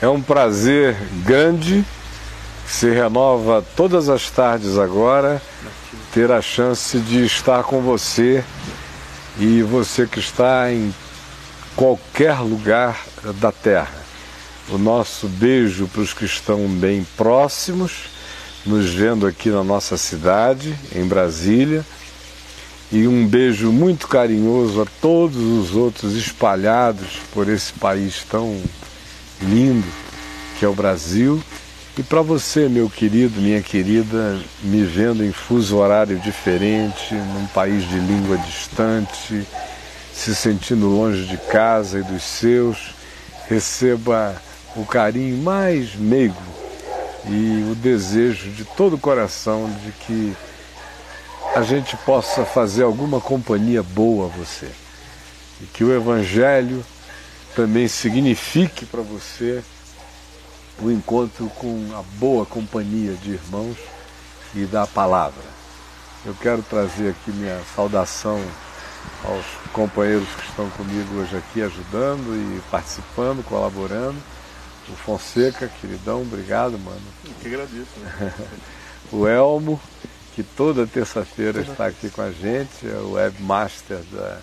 É um prazer grande, se renova todas as tardes agora, ter a chance de estar com você. E você que está em qualquer lugar da Terra. O nosso beijo para os que estão bem próximos, nos vendo aqui na nossa cidade, em Brasília. E um beijo muito carinhoso a todos os outros espalhados por esse país tão lindo que é o Brasil. E para você, meu querido, minha querida, me vendo em fuso horário diferente, num país de língua distante, se sentindo longe de casa e dos seus, receba o carinho mais meigo e o desejo de todo o coração de que a gente possa fazer alguma companhia boa a você. E que o Evangelho também signifique para você o encontro com a boa companhia de irmãos e da palavra. Eu quero trazer aqui minha saudação aos companheiros que estão comigo hoje aqui ajudando e participando, colaborando. O Fonseca, queridão, obrigado, mano. Eu que agradeço. Né? o Elmo, que toda terça-feira está aqui com a gente, é o webmaster da,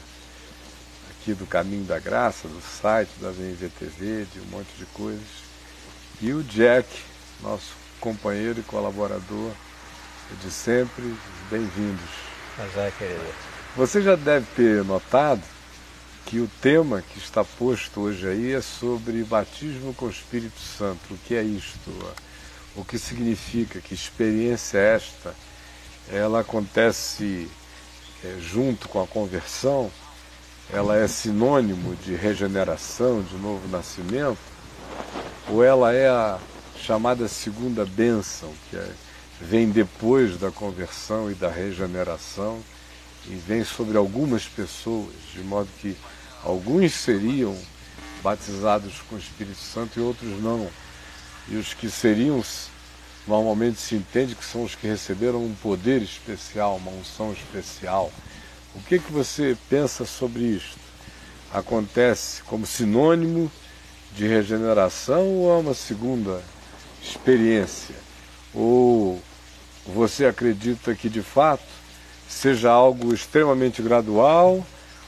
aqui do Caminho da Graça, do site da VMVTV, de um monte de coisas. E o Jack, nosso companheiro e colaborador de sempre, bem-vindos. Mas é, querido. Você já deve ter notado que o tema que está posto hoje aí é sobre batismo com o Espírito Santo. O que é isto? O que significa? Que experiência é esta? ela acontece é, junto com a conversão, ela é sinônimo de regeneração, de novo nascimento, ou ela é a chamada segunda bênção, que é, vem depois da conversão e da regeneração, e vem sobre algumas pessoas, de modo que alguns seriam batizados com o Espírito Santo e outros não. E os que seriam normalmente se entende que são os que receberam um poder especial, uma unção especial. O que, que você pensa sobre isto? Acontece como sinônimo de regeneração ou é uma segunda experiência? Ou você acredita que de fato seja algo extremamente gradual?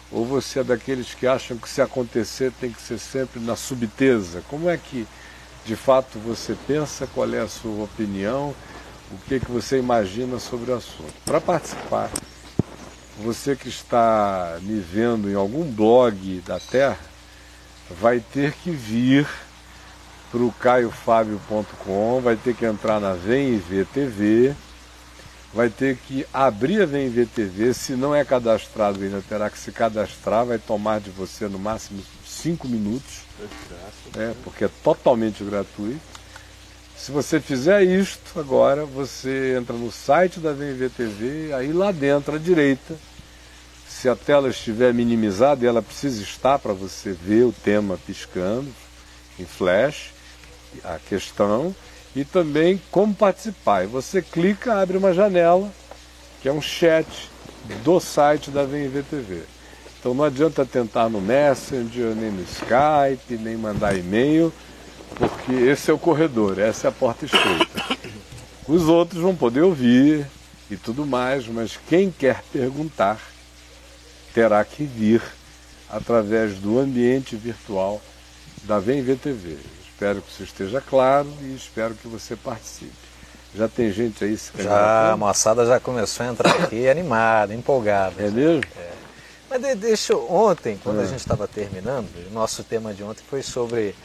Ou você é daqueles que acham que se acontecer tem que ser sempre na subteza? Como é que de fato você pensa, qual é a sua opinião, o que, que você imagina sobre o assunto. Para participar, você que está me vendo em algum blog da Terra, vai ter que vir para o caiofábio.com, vai ter que entrar na VemVTV, TV, vai ter que abrir a VemVTV, TV, se não é cadastrado ainda terá que se cadastrar, vai tomar de você no máximo cinco minutos é, porque é totalmente gratuito. Se você fizer isto agora, você entra no site da VMVTV, aí lá dentro à direita, se a tela estiver minimizada, e ela precisa estar para você ver o tema piscando em flash, a questão, e também como participar. E você clica, abre uma janela, que é um chat do site da VMVTV. Então não adianta tentar no Messenger, nem no Skype, nem mandar e-mail, porque esse é o corredor, essa é a porta estreita. Os outros vão poder ouvir e tudo mais, mas quem quer perguntar terá que vir através do ambiente virtual da Vem VTV. Espero que isso esteja claro e espero que você participe. Já tem gente aí se Já, a moçada já começou a entrar aqui animada, empolgada. É mesmo? É. Mas de, deixa ontem, quando a é. gente estava terminando, o nosso tema de ontem foi sobre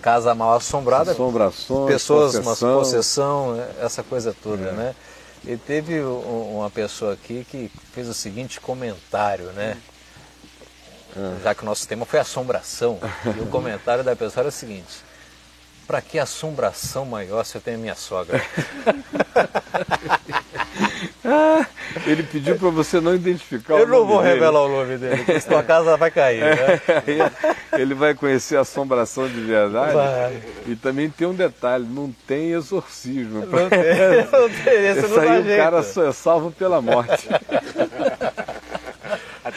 casa mal assombrada, assombrações, pessoas, possessão. uma possessão, essa coisa toda, é. né? E teve uma pessoa aqui que fez o seguinte comentário, né? É. Já que o nosso tema foi assombração, e o comentário da pessoa era o seguinte: para que assombração maior se eu tenho minha sogra? ah, ele pediu para você não identificar eu o nome Eu não vou dele. revelar o nome dele, porque senão a casa vai cair. Né? ele vai conhecer a assombração de verdade. Vai. E também tem um detalhe, não tem exorcismo. Não tem, não tem esse, esse aí o cara só é salvo pela morte.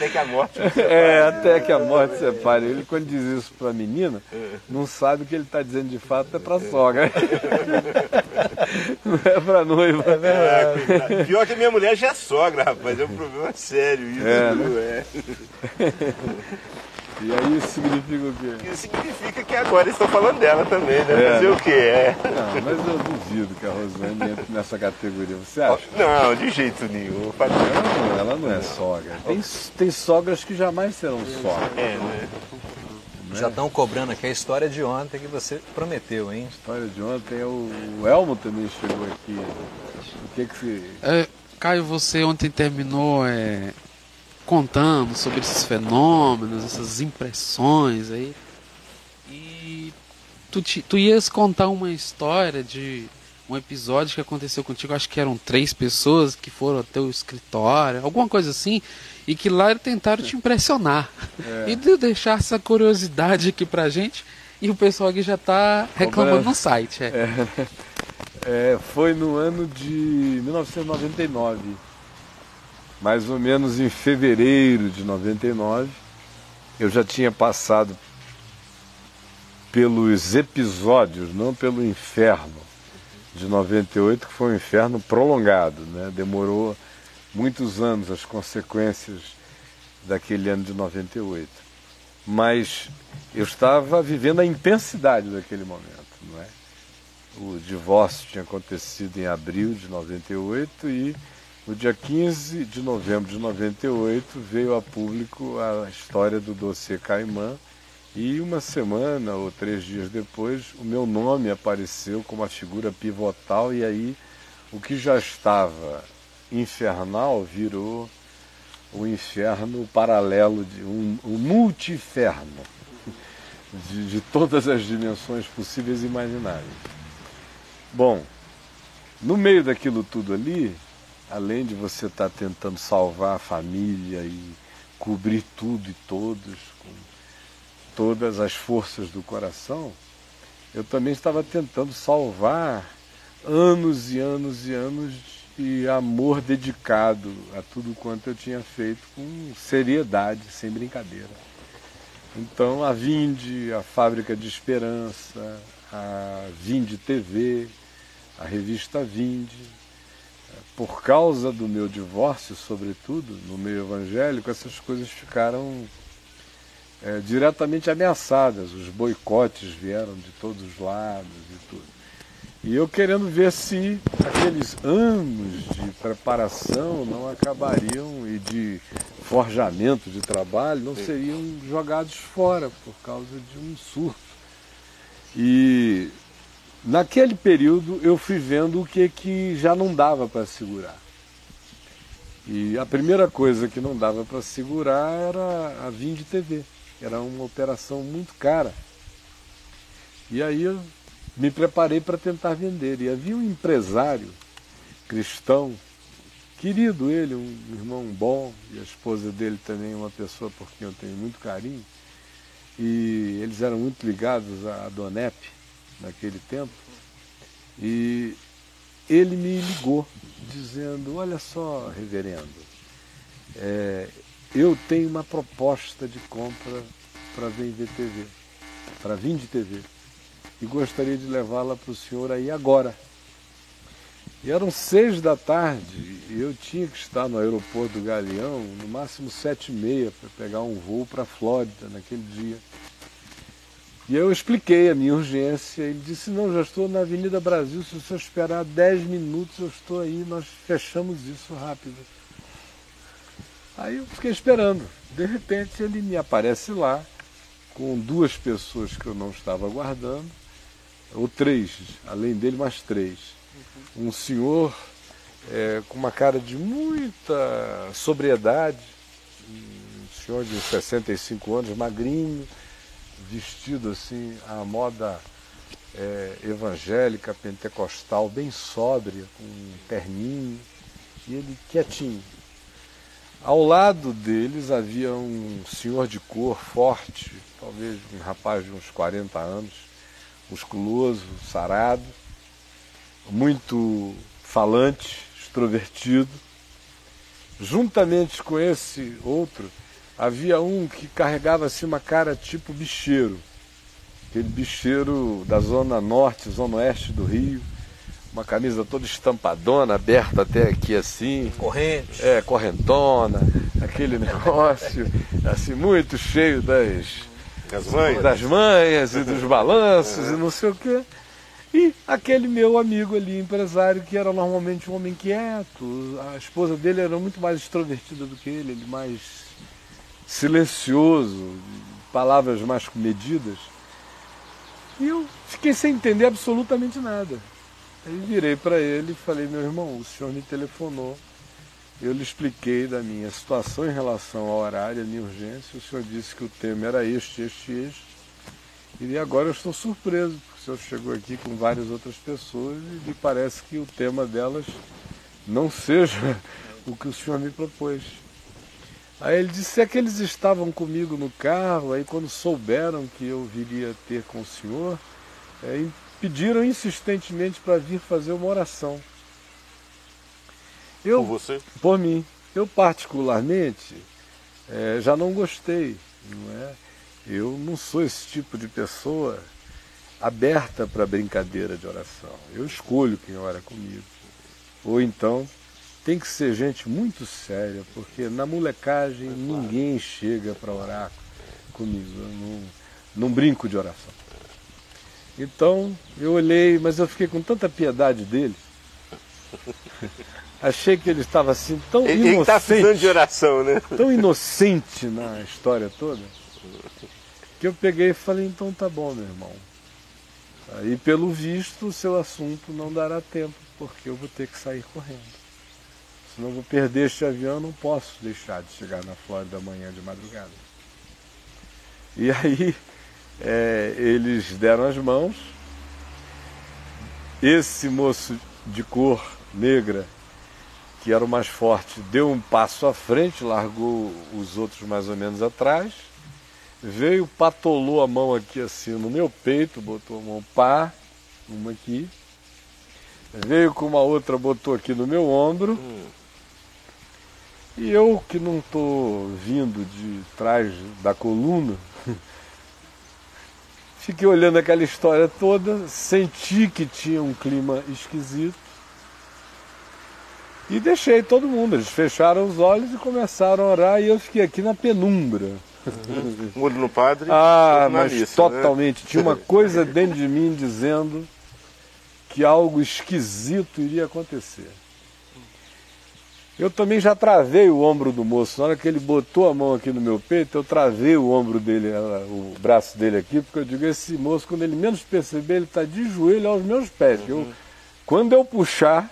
Até que a morte separe. É, até que a morte separe. Ele, quando diz isso para a menina, não sabe o que ele está dizendo de fato é para a sogra. Não é para a noiva. É, pior que a minha mulher já é sogra, rapaz. É um problema sério isso. É, viu? É. E aí isso significa o quê? Isso significa que agora estão falando dela também, né? É. Fazer o quê? É. Não, mas eu duvido que a Rosane entre nessa categoria. Você acha? Não, de jeito nenhum. Não, ela não é sogra. Tem, tem sogras que jamais serão sogras. É, né? Já estão cobrando aqui a história de ontem que você prometeu, hein? A história de ontem, o, o Elmo também chegou aqui. O que que se... É, Caio, você ontem terminou é, contando sobre esses fenômenos, essas impressões aí. E tu, te- tu ias contar uma história de um episódio que aconteceu contigo, acho que eram três pessoas que foram até o escritório, alguma coisa assim, e que lá tentaram te impressionar. E de deixar essa curiosidade aqui pra gente, e o pessoal aqui já tá reclamando no site. É. É, foi no ano de 1999, mais ou menos em fevereiro de 99. Eu já tinha passado pelos episódios, não pelo inferno de 98, que foi um inferno prolongado, né? Demorou muitos anos as consequências daquele ano de 98. Mas eu estava vivendo a intensidade daquele momento, não é? O divórcio tinha acontecido em abril de 98 e no dia 15 de novembro de 98 veio a público a história do dossiê Caimã e uma semana ou três dias depois o meu nome apareceu como a figura pivotal e aí o que já estava infernal virou o inferno paralelo, de um, um multiferno de, de todas as dimensões possíveis e imagináveis. Bom, no meio daquilo tudo ali, além de você estar tentando salvar a família e cobrir tudo e todos com todas as forças do coração, eu também estava tentando salvar anos e anos e anos de amor dedicado a tudo quanto eu tinha feito com seriedade, sem brincadeira. Então a Vinde, a Fábrica de Esperança, a Vinde TV, a revista Vinde, por causa do meu divórcio, sobretudo, no meio evangélico, essas coisas ficaram é, diretamente ameaçadas. Os boicotes vieram de todos os lados e tudo. E eu querendo ver se aqueles anos de preparação não acabariam e de forjamento de trabalho não seriam jogados fora por causa de um surto. E naquele período eu fui vendo o que, que já não dava para segurar. E a primeira coisa que não dava para segurar era a Vinde TV. Era uma operação muito cara. E aí eu me preparei para tentar vender. E havia um empresário cristão, querido ele, um irmão bom, e a esposa dele também, uma pessoa por quem eu tenho muito carinho. E eles eram muito ligados à Donep naquele tempo. E ele me ligou dizendo, olha só, reverendo, é, eu tenho uma proposta de compra para Vender TV, para Vinde TV, e gostaria de levá-la para o senhor aí agora. E eram seis da tarde e eu tinha que estar no aeroporto do Galeão no máximo sete e meia para pegar um voo para a Flórida naquele dia. E eu expliquei a minha urgência. Ele disse: Não, já estou na Avenida Brasil. Se o senhor esperar dez minutos, eu estou aí. Nós fechamos isso rápido. Aí eu fiquei esperando. De repente, ele me aparece lá com duas pessoas que eu não estava aguardando, ou três, além dele, mais três. Um senhor é, com uma cara de muita sobriedade, um senhor de 65 anos, magrinho, vestido assim à moda é, evangélica, pentecostal, bem sóbria, com terninho, e ele quietinho. Ao lado deles havia um senhor de cor forte, talvez um rapaz de uns 40 anos, musculoso, sarado, muito falante, extrovertido. Juntamente com esse outro, havia um que carregava assim uma cara tipo bicheiro, aquele bicheiro da zona norte, zona oeste do Rio, uma camisa toda estampadona, aberta até aqui assim. Corrente. É, correntona, aquele negócio, assim, muito cheio das, Das mães? das manhas e dos balanços e não sei o quê. E aquele meu amigo ali, empresário, que era normalmente um homem quieto, a esposa dele era muito mais extrovertida do que ele, ele mais silencioso, palavras mais comedidas. E eu fiquei sem entender absolutamente nada. Aí virei para ele e falei, meu irmão, o senhor me telefonou. Eu lhe expliquei da minha situação em relação ao horário, a minha urgência. O senhor disse que o tema era este, este, este. E agora eu estou surpreso, porque o senhor chegou aqui com várias outras pessoas e me parece que o tema delas não seja o que o senhor me propôs. Aí ele disse é que eles estavam comigo no carro, aí quando souberam que eu viria ter com o senhor, é, pediram insistentemente para vir fazer uma oração. Eu, Por você? por mim. Eu particularmente eh, já não gostei, não é? Eu não sou esse tipo de pessoa aberta para brincadeira de oração. Eu escolho quem ora comigo. Ou então tem que ser gente muito séria, porque na molecagem ninguém chega para orar comigo. Eu não, não brinco de oração. Então eu olhei, mas eu fiquei com tanta piedade dele. Achei que ele estava assim tão Ele, ele tá precisando inocente de oração, né? tão inocente na história toda, que eu peguei e falei, então tá bom, meu irmão. Aí, pelo visto, o seu assunto não dará tempo, porque eu vou ter que sair correndo. Senão vou perder este avião, não posso deixar de chegar na Flórida amanhã de madrugada. E aí, é, eles deram as mãos. Esse moço de cor negra que era o mais forte, deu um passo à frente, largou os outros mais ou menos atrás, veio, patolou a mão aqui assim no meu peito, botou a mão pá, uma aqui, veio com uma outra, botou aqui no meu ombro, e eu que não estou vindo de trás da coluna, fiquei olhando aquela história toda, senti que tinha um clima esquisito, e deixei todo mundo, eles fecharam os olhos e começaram a orar e eu fiquei aqui na penumbra. Mudo no padre. Ah, mas né? totalmente. Tinha uma coisa dentro de mim dizendo que algo esquisito iria acontecer. Eu também já travei o ombro do moço. Na hora que ele botou a mão aqui no meu peito, eu travei o ombro dele, o braço dele aqui, porque eu digo, esse moço, quando ele menos perceber, ele está de joelho aos meus pés. Eu, quando eu puxar,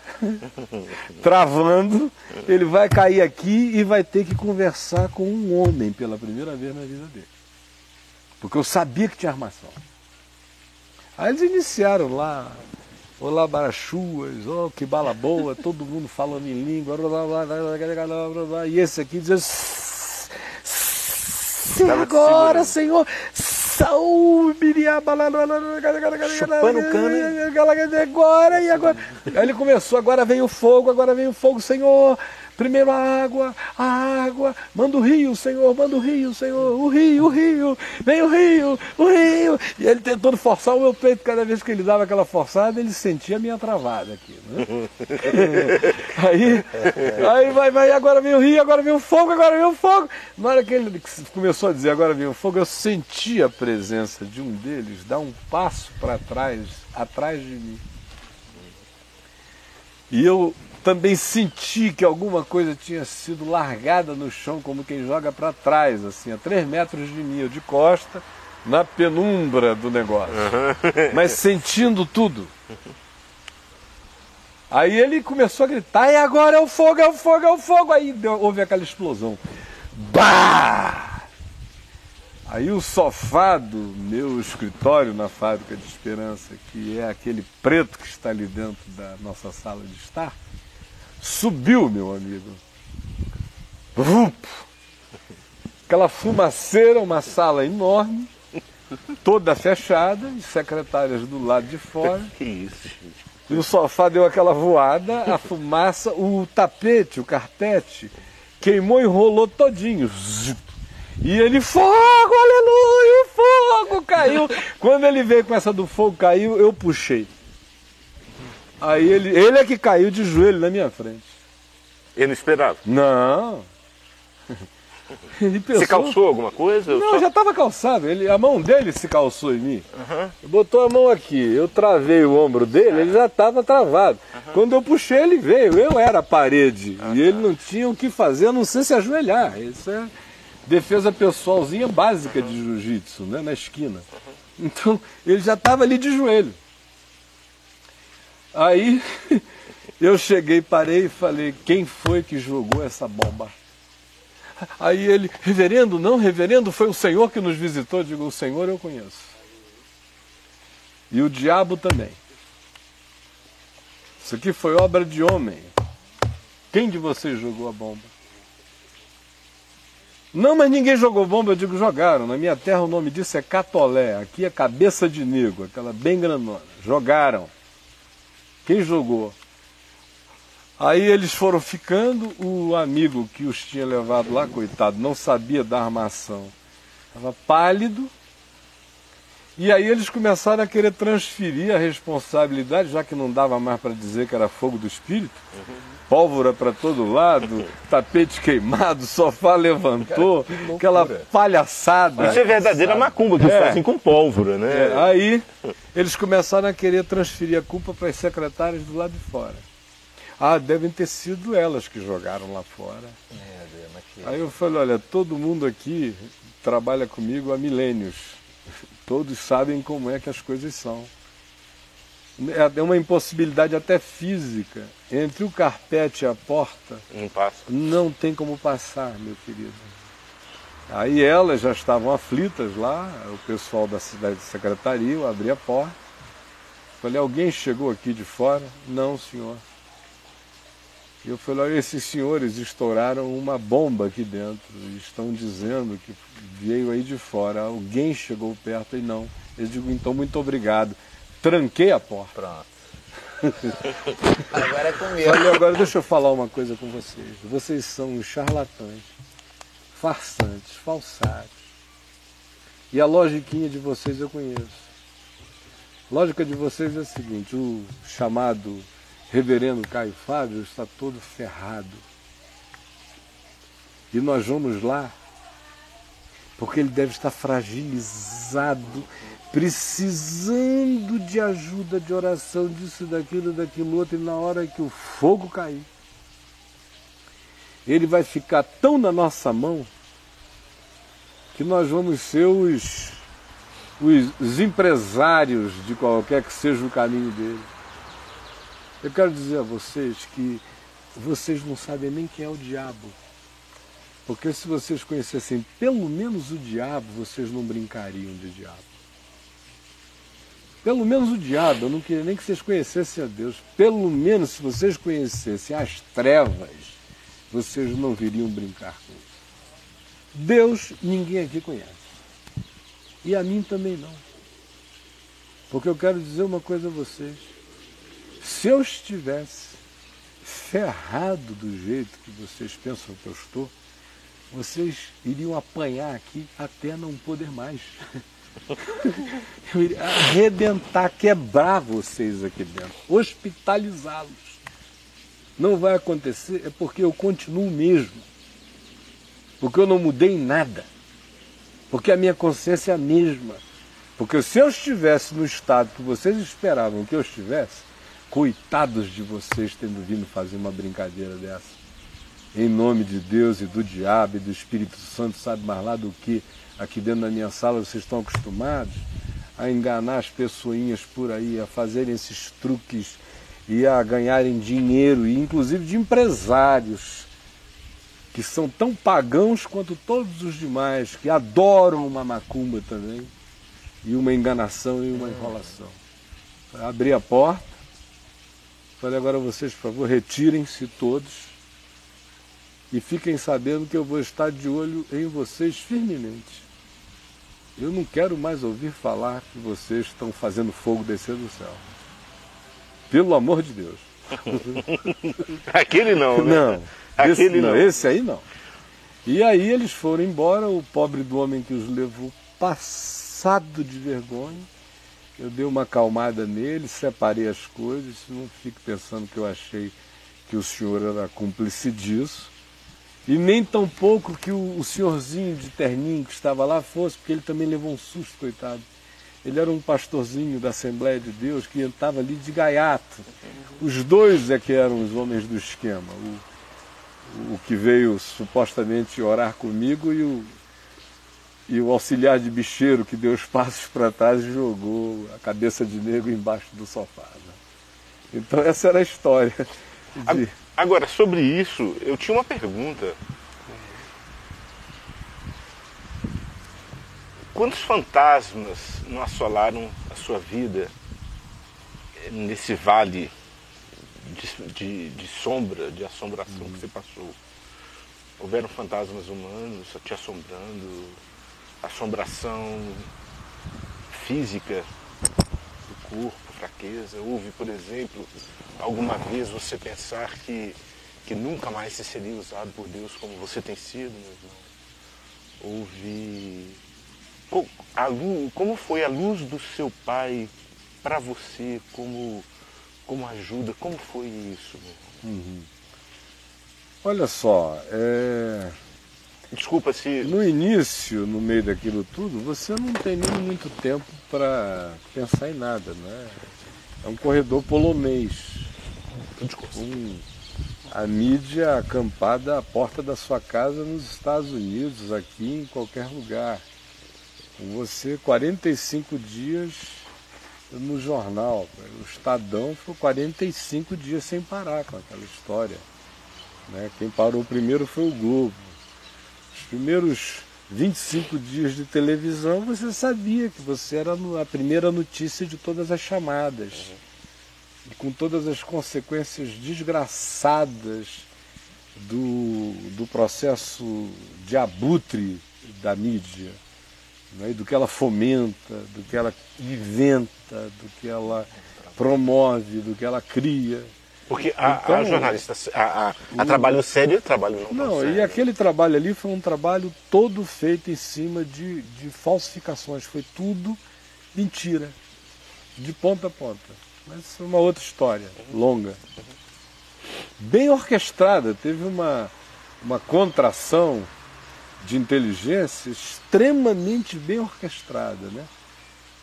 travando, ele vai cair aqui e vai ter que conversar com um homem pela primeira vez na vida dele. Porque eu sabia que tinha armação. Aí eles iniciaram lá, Olá, Barachuas, oh, que bala boa, todo mundo falando em língua, e esse aqui diz agora, Senhor, chupando o cano, agora e agora, aí ele começou, agora vem o fogo, agora vem o fogo, Senhor, Primeiro a água, a água, manda o rio, Senhor, manda o rio, Senhor, o rio, o rio, vem o rio, o rio. E ele tentando forçar o meu peito, cada vez que ele dava aquela forçada, ele sentia a minha travada aqui. Né? aí, aí vai, vai, agora vem o rio, agora vem o fogo, agora vem o fogo. Na hora que ele começou a dizer agora vem o fogo, eu senti a presença de um deles dar um passo para trás, atrás de mim. E eu também senti que alguma coisa tinha sido largada no chão, como quem joga para trás, assim, a três metros de mim, eu de costa, na penumbra do negócio. Mas sentindo tudo. Aí ele começou a gritar, e agora é o fogo, é o fogo, é o fogo. Aí deu- houve aquela explosão. Bah! Aí o sofá do meu escritório na fábrica de Esperança, que é aquele preto que está ali dentro da nossa sala de estar, subiu, meu amigo. Vup! Aquela fumaceira, uma sala enorme, toda fechada, e secretárias do lado de fora. Que isso, gente. E o sofá deu aquela voada, a fumaça, o tapete, o carpete, queimou e rolou todinho. E ele, fogo, aleluia, o fogo caiu. Quando ele veio com essa do fogo caiu, eu puxei. Aí ele, ele é que caiu de joelho na minha frente. Ele não esperava. Não. Ele pensou, Você calçou alguma coisa? Não, Só- já estava calçado. Ele, a mão dele se calçou em mim. Botou a mão aqui, eu travei o ombro dele, ele já estava travado. Quando eu puxei, ele veio. Eu era a parede. E ele não tinha o que fazer, a não ser se ajoelhar. Isso é defesa pessoalzinha básica de jiu-jitsu, né? na esquina. Então, ele já estava ali de joelho. Aí eu cheguei, parei e falei: quem foi que jogou essa bomba? Aí ele, reverendo, não, reverendo, foi o Senhor que nos visitou. Eu digo, o Senhor eu conheço. E o diabo também. Isso aqui foi obra de homem. Quem de vocês jogou a bomba? Não, mas ninguém jogou bomba, eu digo, jogaram. Na minha terra o nome disso é catolé. Aqui é cabeça de nego, aquela bem grandona. Jogaram. Quem jogou? Aí eles foram ficando, o amigo que os tinha levado lá, coitado, não sabia da armação. Estava pálido. E aí eles começaram a querer transferir a responsabilidade, já que não dava mais para dizer que era fogo do espírito. Pólvora para todo lado, tapete queimado, sofá levantou, aquela palhaçada. Isso é verdadeira macumba que É. fazem com pólvora, né? É, aí eles começaram a querer transferir a culpa para as secretárias do lado de fora. Ah, devem ter sido elas que jogaram lá fora. É, Deus, mas que- Aí eu falei, olha, todo mundo aqui trabalha comigo há milênios. Todos sabem como é que as coisas são. É uma impossibilidade até física. Entre o carpete e a porta, Não passa. não tem como passar, meu querido. Aí elas já estavam aflitas lá, o pessoal da cidade de secretaria, eu abri a porta. Falei, alguém chegou aqui de fora? Não, senhor. E eu falei, olha, esses senhores estouraram uma bomba aqui dentro estão dizendo que veio aí de fora. Alguém chegou perto e não. Eu digo, então muito obrigado. Tranquei a porta. Pronto. Agora é comigo. Olha, agora deixa eu falar uma coisa com vocês. Vocês são charlatães, farsantes, falsários. E a logiquinha de vocês eu conheço. A lógica de vocês é a seguinte, o chamado reverendo Caio Fábio está todo ferrado. E nós vamos lá porque ele deve estar fragilizado, precisando de ajuda, de oração, disso, daquilo, daquilo outro, e na hora que o fogo cair, ele vai ficar tão na nossa mão que nós vamos ser os, os, os empresários de qualquer que seja o caminho dele. Eu quero dizer a vocês que vocês não sabem nem quem é o diabo. Porque se vocês conhecessem pelo menos o diabo, vocês não brincariam de diabo. Pelo menos o diabo, eu não queria nem que vocês conhecessem a Deus. Pelo menos se vocês conhecessem as trevas, vocês não viriam brincar com isso. Deus ninguém aqui conhece. E a mim também não. Porque eu quero dizer uma coisa a vocês. Se eu estivesse ferrado do jeito que vocês pensam que eu estou, vocês iriam apanhar aqui até não poder mais. Eu iria arrebentar, quebrar vocês aqui dentro, hospitalizá-los. Não vai acontecer, é porque eu continuo mesmo. Porque eu não mudei em nada. Porque a minha consciência é a mesma. Porque se eu estivesse no estado que vocês esperavam que eu estivesse, coitados de vocês tendo vindo fazer uma brincadeira dessa em nome de Deus e do diabo e do Espírito Santo, sabe mais lá do que aqui dentro da minha sala vocês estão acostumados a enganar as pessoinhas por aí, a fazerem esses truques e a ganharem dinheiro, e inclusive de empresários que são tão pagãos quanto todos os demais, que adoram uma macumba também, e uma enganação e uma enrolação. Abri a porta, falei agora vocês, por favor, retirem-se todos e fiquem sabendo que eu vou estar de olho em vocês firmemente. Eu não quero mais ouvir falar que vocês estão fazendo fogo descer do céu. Pelo amor de Deus. Aquele não, né? Não, Aquele esse, não, não. esse aí não. E aí eles foram embora, o pobre do homem que os levou, passado de vergonha. Eu dei uma acalmada nele, separei as coisas, não fique pensando que eu achei que o senhor era cúmplice disso. E nem tão pouco que o, o senhorzinho de terninho que estava lá fosse, porque ele também levou um susto, coitado. Ele era um pastorzinho da Assembleia de Deus que estava ali de gaiato. Os dois é que eram os homens do esquema. O, o que veio supostamente orar comigo e o, e o auxiliar de bicheiro que deu os passos para trás e jogou a cabeça de negro embaixo do sofá. Né? Então essa era a história. De... Agora, sobre isso, eu tinha uma pergunta. Quantos fantasmas não assolaram a sua vida nesse vale de, de, de sombra, de assombração uhum. que você passou? Houveram fantasmas humanos te assombrando, assombração física do corpo, fraqueza? Houve, por exemplo, alguma vez você pensar que, que nunca mais se seria usado por Deus como você tem sido, meu irmão? Houve a luz, como foi a luz do seu pai para você como, como ajuda? Como foi isso? Uhum. Olha só, é... desculpa se. No início, no meio daquilo tudo, você não tem nem muito tempo para pensar em nada, né? É um corredor polonês. Com a mídia acampada à porta da sua casa nos Estados Unidos, aqui em qualquer lugar você 45 dias no jornal. O Estadão foi 45 dias sem parar com aquela história. Né? Quem parou primeiro foi o Globo. Os primeiros 25 dias de televisão você sabia que você era a primeira notícia de todas as chamadas. E com todas as consequências desgraçadas do, do processo de abutre da mídia né, do que ela fomenta, do que ela inventa, do que ela promove, do que ela cria. Porque a, então, a jornalista, a, a, a trabalho sério é trabalho não Não, sério. e aquele trabalho ali foi um trabalho todo feito em cima de, de falsificações, foi tudo mentira, de ponta a ponta. Mas isso é uma outra história, longa. Bem orquestrada, teve uma, uma contração de inteligência extremamente bem orquestrada, né?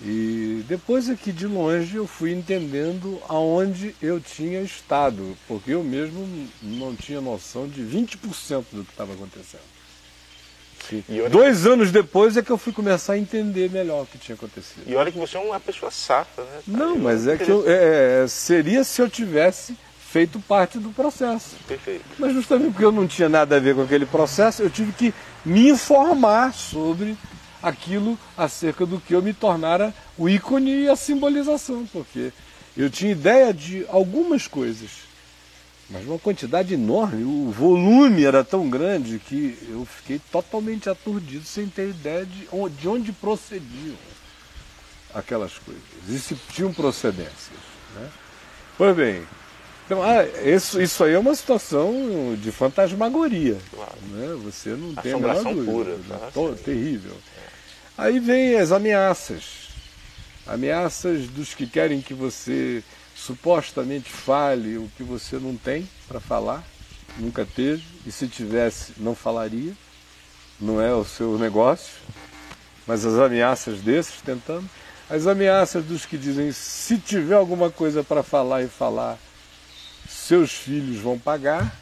E depois aqui de longe eu fui entendendo aonde eu tinha estado, porque eu mesmo não tinha noção de 20% do que estava acontecendo. Olha... Dois anos depois é que eu fui começar a entender melhor o que tinha acontecido. E olha que você é uma pessoa safra, né? Não, eu mas é que eu, é, é, seria se eu tivesse feito parte do processo. Perfeito. Mas justamente porque eu não tinha nada a ver com aquele processo, eu tive que me informar sobre aquilo acerca do que eu me tornara o ícone e a simbolização, porque eu tinha ideia de algumas coisas, mas uma quantidade enorme, o volume era tão grande que eu fiquei totalmente aturdido sem ter ideia de onde, de onde procediam aquelas coisas, e se tinham procedências. Né? Pois bem, então, ah, isso, isso aí é uma situação de fantasmagoria. Claro. Né? Você não tem a menor dúvida. Pura, né? Tá? terrível. Aí vem as ameaças. Ameaças dos que querem que você supostamente fale o que você não tem para falar, nunca teve, e se tivesse, não falaria. Não é o seu negócio. Mas as ameaças desses tentando. As ameaças dos que dizem se tiver alguma coisa para falar e falar, seus filhos vão pagar.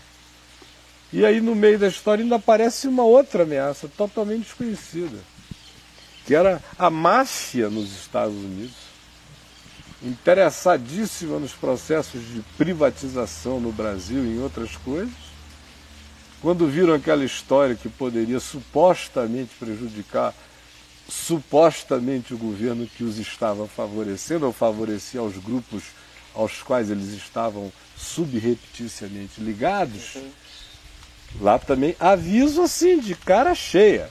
E aí no meio da história ainda aparece uma outra ameaça totalmente desconhecida, que era a máfia nos Estados Unidos, interessadíssima nos processos de privatização no Brasil e em outras coisas. Quando viram aquela história que poderia supostamente prejudicar supostamente o governo que os estava favorecendo ou favorecia aos grupos aos quais eles estavam subrepticiamente ligados, uhum. lá também aviso assim, de cara cheia.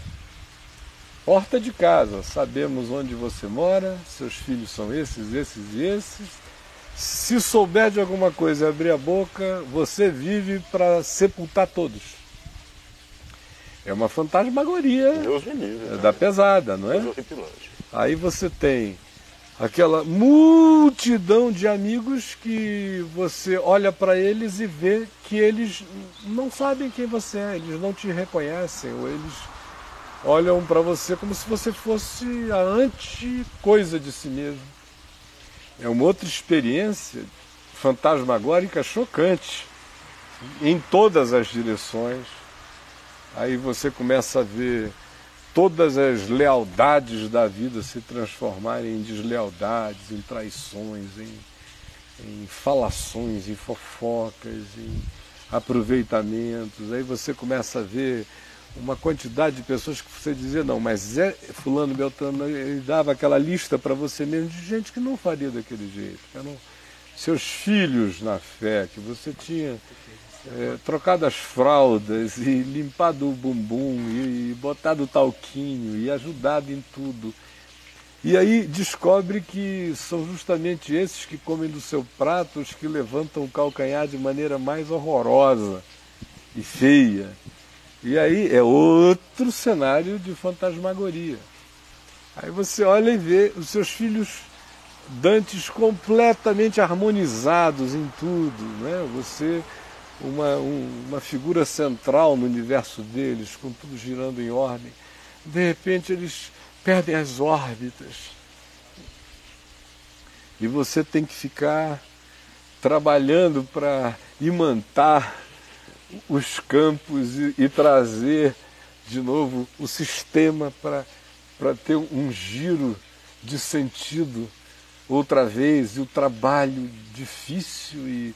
Porta de casa, sabemos onde você mora, seus filhos são esses, esses e esses. Se souber de alguma coisa e abrir a boca, você vive para sepultar todos. É uma fantasmagoria Deus me livre. é da pesada, não é? Aí você tem aquela multidão de amigos que você olha para eles e vê que eles não sabem quem você é, eles não te reconhecem, ou eles olham para você como se você fosse a anti-coisa de si mesmo. É uma outra experiência fantasmagórica chocante, em todas as direções. Aí você começa a ver todas as lealdades da vida se transformarem em deslealdades, em traições, em, em falações, em fofocas, em aproveitamentos. Aí você começa a ver uma quantidade de pessoas que você dizia, não, mas é fulano Beltrano, ele dava aquela lista para você mesmo de gente que não faria daquele jeito. eram seus filhos na fé, que você tinha é, trocado as fraldas e limpado o bumbum e, botado talquinho e ajudado em tudo. E aí descobre que são justamente esses que comem do seu prato os que levantam o calcanhar de maneira mais horrorosa e feia. E aí é outro cenário de fantasmagoria. Aí você olha e vê os seus filhos dantes completamente harmonizados em tudo, né? Você uma, um, uma figura central no universo deles, com tudo girando em ordem. De repente eles perdem as órbitas. E você tem que ficar trabalhando para imantar os campos e, e, trazer de novo o sistema para ter um giro de sentido outra vez, e o trabalho difícil e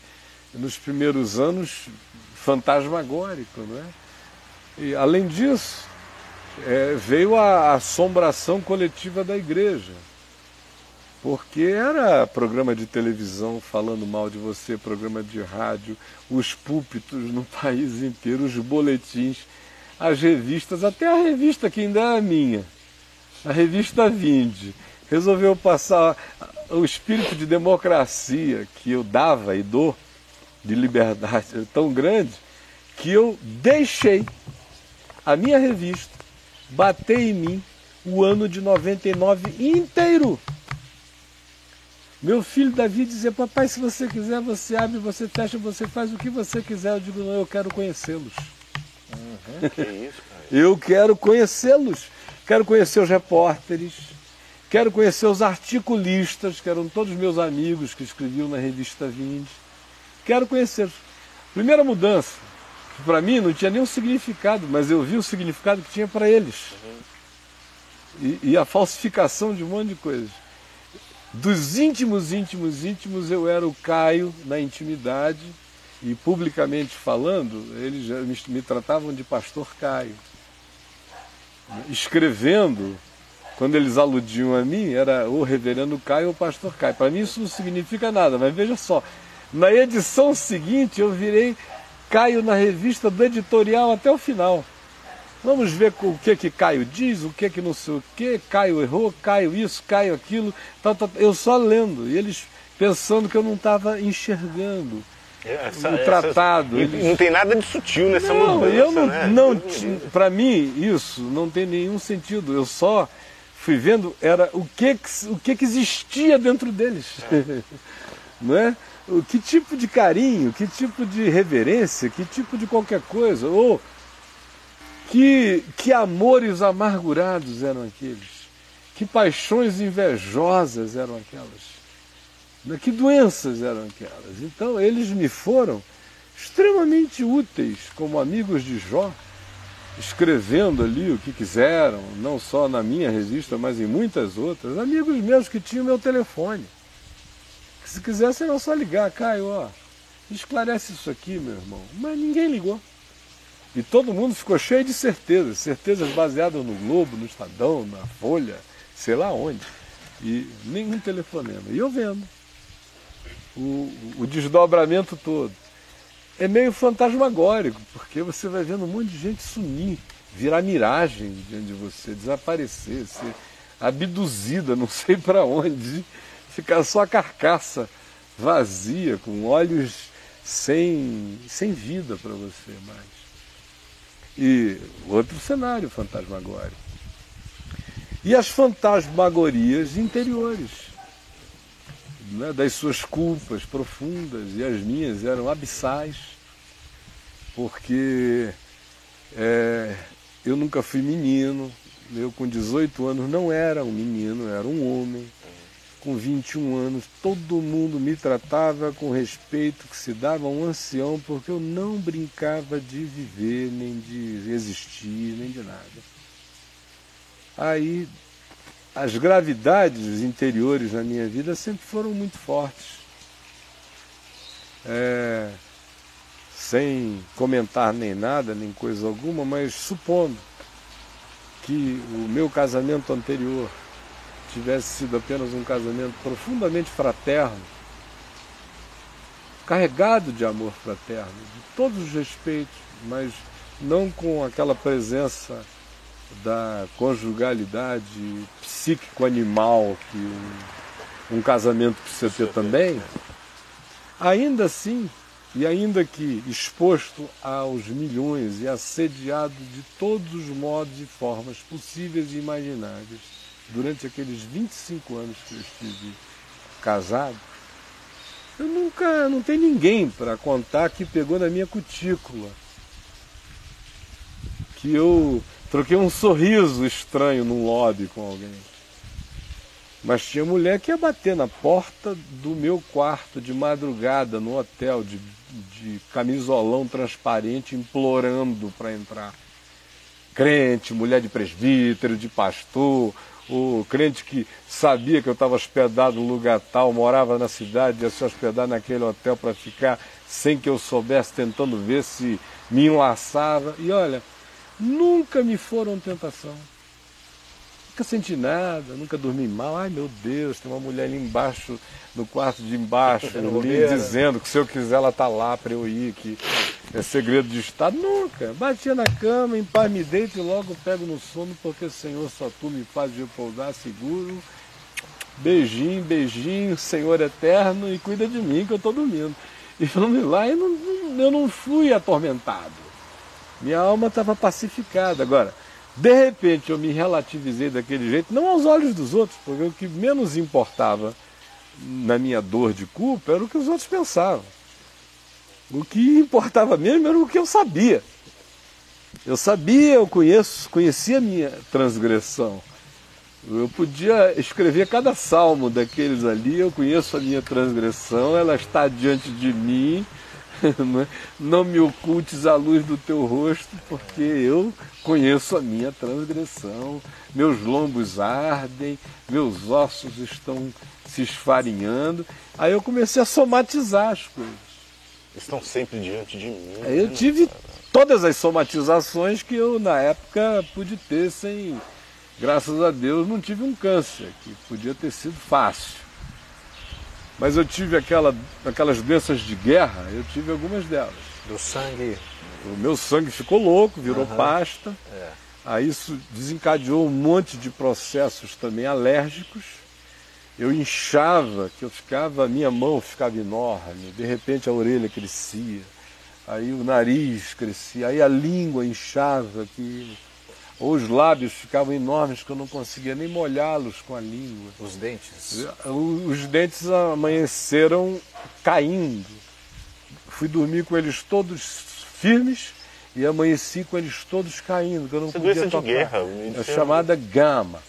nos primeiros anos fantasmagórico. Não é? E além disso, é, veio a assombração coletiva da igreja. Porque era programa de televisão falando mal de você, programa de rádio, os púlpitos no país inteiro, os boletins, as revistas, até a revista que ainda é minha, a revista Vinde, resolveu passar o espírito de democracia que eu dava e dou, de liberdade, é tão grande, que eu deixei a minha revista bater em mim o ano de 99 inteiro. Meu filho Davi dizia, papai, se você quiser, você abre, você fecha, você faz o que você quiser. Eu digo, não, eu quero conhecê-los. Uhum, que isso. Eu quero conhecê-los. Quero conhecer os repórteres, quero conhecer os articulistas, que eram todos meus amigos que escreviam na revista Vinde. Quero conhecê-los. Primeira mudança, que para mim não tinha nenhum significado, mas eu vi o significado que tinha para eles. E, e a falsificação de um monte de coisas dos íntimos, íntimos, íntimos, eu era o Caio na intimidade e publicamente falando, eles já me, me tratavam de pastor Caio. Escrevendo, quando eles aludiam a mim, era o reverendo Caio ou pastor Caio. Para mim isso não significa nada, mas veja só, na edição seguinte eu virei Caio na revista do editorial até o final. Vamos ver o que que Caio diz, o que que não sei o que, Caio errou, Caio isso, Caio aquilo, tal, tal, eu só lendo, e eles pensando que eu não estava enxergando Essa- o tratado. eles- Não tem nada de sutil nessa não, mudança, eu não, né? não para mim isso não tem nenhum sentido. Eu só fui vendo era o que que- o que, que existia dentro deles, não é? Que tipo de carinho, que tipo de reverência, que tipo de qualquer coisa, ou que que amores amargurados eram aqueles, que paixões invejosas eram aquelas, que doenças eram aquelas. Então eles me foram extremamente úteis como amigos de Jó, escrevendo ali o que quiseram, não só na minha revista, mas em muitas outras. Amigos meus que tinham meu telefone. Se quisesse era só ligar, Caio, ó, esclarece isso aqui, meu irmão. Mas ninguém ligou. E todo mundo ficou cheio de certezas, certezas baseadas no Globo, no Estadão, na Folha, sei lá onde. E nenhum telefonema. E eu vendo o, o desdobramento todo é meio fantasmagórico, porque você vai vendo um monte de gente sumir, virar miragem diante de você, desaparecer, ser abduzida, não sei para onde, ficar só a carcaça vazia, com olhos sem, sem vida para você mais. E outro cenário fantasmagórico. E as fantasmagorias interiores, né, das suas culpas profundas, e as minhas eram abissais, porque é, eu nunca fui menino, eu com 18 anos não era um menino, era um homem. Com 21 anos, todo mundo me tratava com respeito que se dava a um ancião, porque eu não brincava de viver, nem de existir, nem de nada. Aí, as gravidades interiores na minha vida sempre foram muito fortes. É, sem comentar nem nada, nem coisa alguma, mas supondo que o meu casamento anterior tivesse sido apenas um casamento profundamente fraterno, carregado de amor fraterno, de todos os respeitos, mas não com aquela presença da conjugalidade psíquico-animal que um, um, casamento precisa ter também, ainda assim, e ainda que exposto aos milhões e assediado de todos os modos e formas possíveis e imagináveis, durante aqueles 25 anos que eu estive casado, eu nunca, não tem ninguém para contar que pegou na minha cutícula. Que eu troquei um sorriso estranho num lobby com alguém. Mas tinha mulher que ia bater na porta do meu quarto de madrugada no hotel, de, de camisolão transparente, implorando para entrar. Crente, mulher de presbítero, de pastor, o crente que sabia que eu estava hospedado no lugar tal, morava na cidade, ia se hospedar naquele hotel para ficar sem que eu soubesse, tentando ver se me enlaçava. E olha, nunca me foram tentação. Nunca senti nada, nunca dormi mal. Ai meu Deus, tem uma mulher ali embaixo, no quarto de embaixo, ali, dizendo que se eu quiser ela tá lá para eu ir, que é segredo de Estado. Nunca. Batia na cama, em paz me deito e logo pego no sono, porque Senhor só tu me faz repousar seguro. Beijinho, beijinho, Senhor eterno, e cuida de mim que eu estou dormindo. E vamos lá, eu não, eu não fui atormentado. Minha alma estava pacificada. Agora, de repente eu me relativizei daquele jeito, não aos olhos dos outros, porque o que menos importava na minha dor de culpa era o que os outros pensavam. O que importava mesmo era o que eu sabia. Eu sabia, eu conheço, conhecia a minha transgressão. Eu podia escrever cada salmo daqueles ali, eu conheço a minha transgressão, ela está diante de mim? Não me ocultes a luz do teu rosto, porque eu conheço a minha transgressão. Meus lombos ardem, meus ossos estão se esfarinhando. Aí eu comecei a somatizar as coisas. Estão sempre diante de mim. Aí eu tive todas as somatizações que eu na época pude ter sem, graças a Deus, não tive um câncer, que podia ter sido fácil. Mas eu tive aquela, aquelas doenças de guerra, eu tive algumas delas. Do sangue? O meu sangue ficou louco, virou uhum. pasta. É. Aí isso desencadeou um monte de processos também alérgicos. Eu inchava, que eu ficava, a minha mão ficava enorme, de repente a orelha crescia, aí o nariz crescia, aí a língua inchava, que os lábios ficavam enormes que eu não conseguia nem molhá-los com a língua. Os dentes? Os dentes amanheceram caindo. Fui dormir com eles todos firmes e amanheci com eles todos caindo, que eu não Essa podia tocar. De guerra, é chamada gama,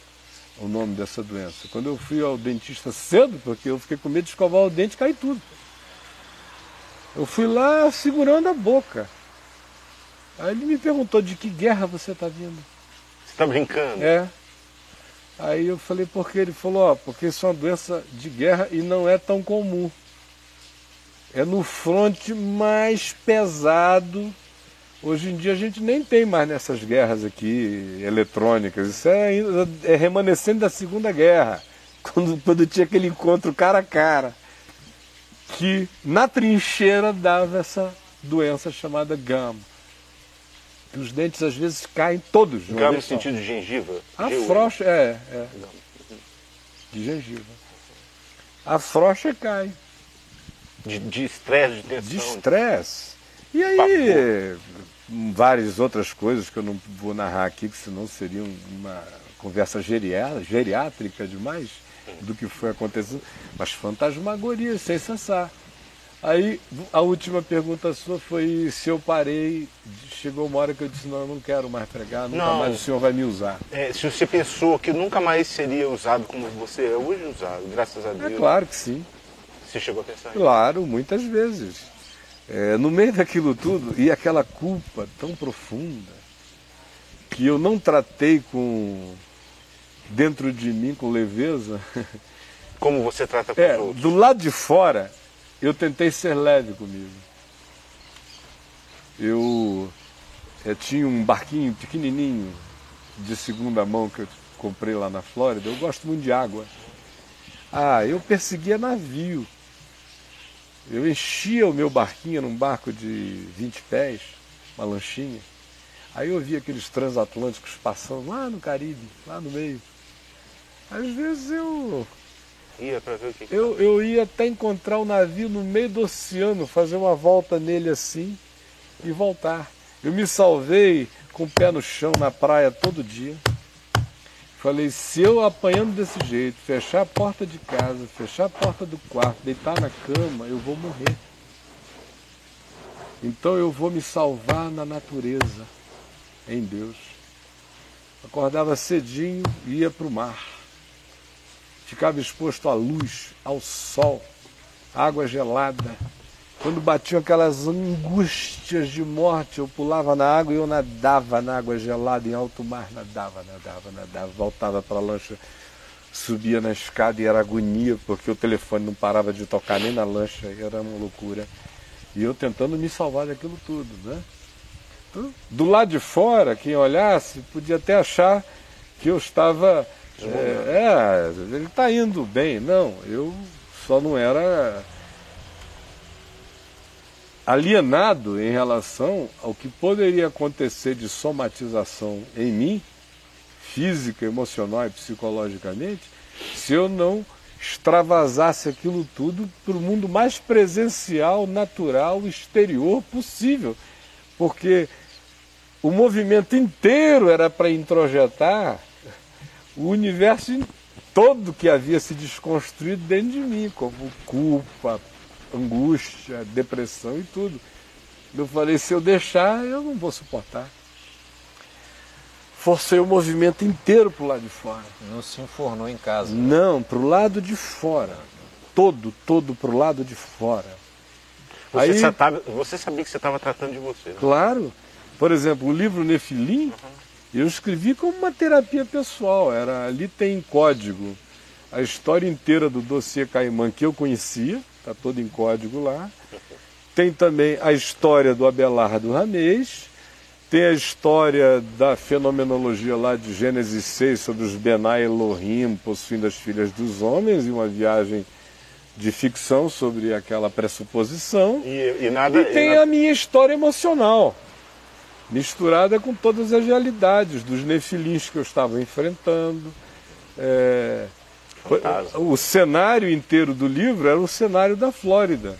o nome dessa doença. Quando eu fui ao dentista cedo, porque eu fiquei com medo de escovar o dente e cair tudo. Eu fui lá segurando a boca. Aí ele me perguntou de que guerra você está vindo. Tá brincando? É. Aí eu falei, por que? Ele falou, ó, porque isso é uma doença de guerra e não é tão comum. É no fronte mais pesado. Hoje em dia a gente nem tem mais nessas guerras aqui eletrônicas. Isso é, é remanescente da Segunda Guerra, quando, quando tinha aquele encontro cara a cara, que na trincheira dava essa doença chamada gama os dentes às vezes caem todos. Gama no sentido de gengiva? A frocha, é, é. De gengiva. A frocha cai. De estresse, de, tensão. De estresse. E aí, várias outras coisas que eu não vou narrar aqui, que senão seria uma conversa geriátrica demais do que foi acontecendo, mas fantasmagoria, sem cessar. Aí a última pergunta sua foi se eu parei, chegou uma hora que eu disse, não, eu não quero mais pregar, nunca não, mais o senhor vai me usar. É, se você pensou que nunca mais seria usado como você é hoje usado, graças a é Deus. É claro que sim. Você chegou a pensar isso? Claro, muitas vezes. É, no meio daquilo tudo, e aquela culpa tão profunda, que eu não tratei com dentro de mim com leveza. Como você trata com é, os outros? Do lado de fora, eu tentei ser leve comigo. Eu, eu tinha um barquinho pequenininho de segunda mão que eu comprei lá na Flórida. Eu gosto muito de água. Ah, eu perseguia navio. Eu enchia o meu barquinho num barco de 20 pés, uma lanchinha. Aí eu via aqueles transatlânticos passando lá no Caribe, lá no meio. Às vezes eu. Ia para ver o que, que eu, eu ia até encontrar o navio no meio do oceano, fazer uma volta nele assim e voltar. Eu me salvei com o pé no chão na praia todo dia. Falei, se eu apanhando desse jeito, fechar a porta de casa, fechar a porta do quarto, deitar na cama, eu vou morrer. Então eu vou me salvar na natureza, em Deus. Acordava cedinho e ia para o mar ficava exposto à luz, ao sol, água gelada. Quando batiam aquelas angústias de morte, eu pulava na água e eu nadava na água gelada, em alto mar, nadava, nadava, nadava, voltava para a lancha, subia na escada e era agonia, porque o telefone não parava de tocar nem na lancha, era uma loucura. E eu tentando me salvar daquilo tudo, né? Então, do lado de fora, quem olhasse podia até achar que eu estava é, é ele está indo bem. Não, eu só não era alienado em relação ao que poderia acontecer de somatização em mim, física, emocional e psicologicamente, se eu não extravasasse aquilo tudo para o mundo mais presencial, natural, exterior possível. Porque o movimento inteiro era para introjetar o universo todo que havia se desconstruído dentro de mim, como culpa, angústia, depressão e tudo. Eu falei, se eu deixar, eu não vou suportar. Forcei o movimento inteiro para o lado de fora. Não se infornou em casa. Né? Não, para o lado de fora. Todo, todo para o lado de fora. Você, Aí, sabia, você sabia que você estava tratando de você. Né? Claro. Por exemplo, o livro Nefilim, uhum. Eu escrevi como uma terapia pessoal, era ali tem em código a história inteira do dossiê Caimã que eu conhecia, está todo em código lá. Tem também a história do Abelardo Ramês, tem a história da fenomenologia lá de Gênesis 6 sobre os Benai Elohim possuindo as filhas dos homens e uma viagem de ficção sobre aquela pressuposição. E, e nada, e tem e nada... a minha história emocional misturada com todas as realidades dos nefilins que eu estava enfrentando. É, o, o cenário inteiro do livro era o cenário da Flórida,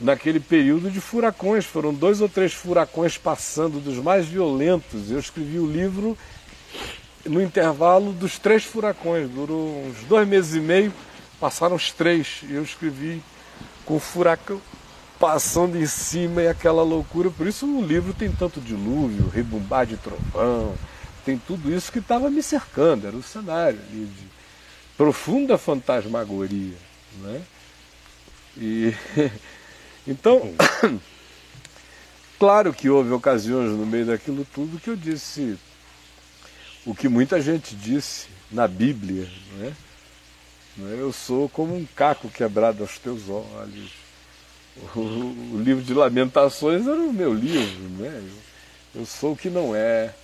naquele período de furacões. Foram dois ou três furacões passando, dos mais violentos. Eu escrevi o livro no intervalo dos três furacões. Durou uns dois meses e meio, passaram os três. Eu escrevi com furacão passando em cima e aquela loucura. Por isso o livro tem tanto dilúvio, rebumbar de trovão, tem tudo isso que estava me cercando, era o cenário ali de profunda fantasmagoria. Né? E então, claro que houve ocasiões no meio daquilo tudo que eu disse o que muita gente disse na Bíblia, né? Eu sou como um caco quebrado aos teus olhos o, livro de Lamentações era o meu livro, né? Eu, eu sou o que não é.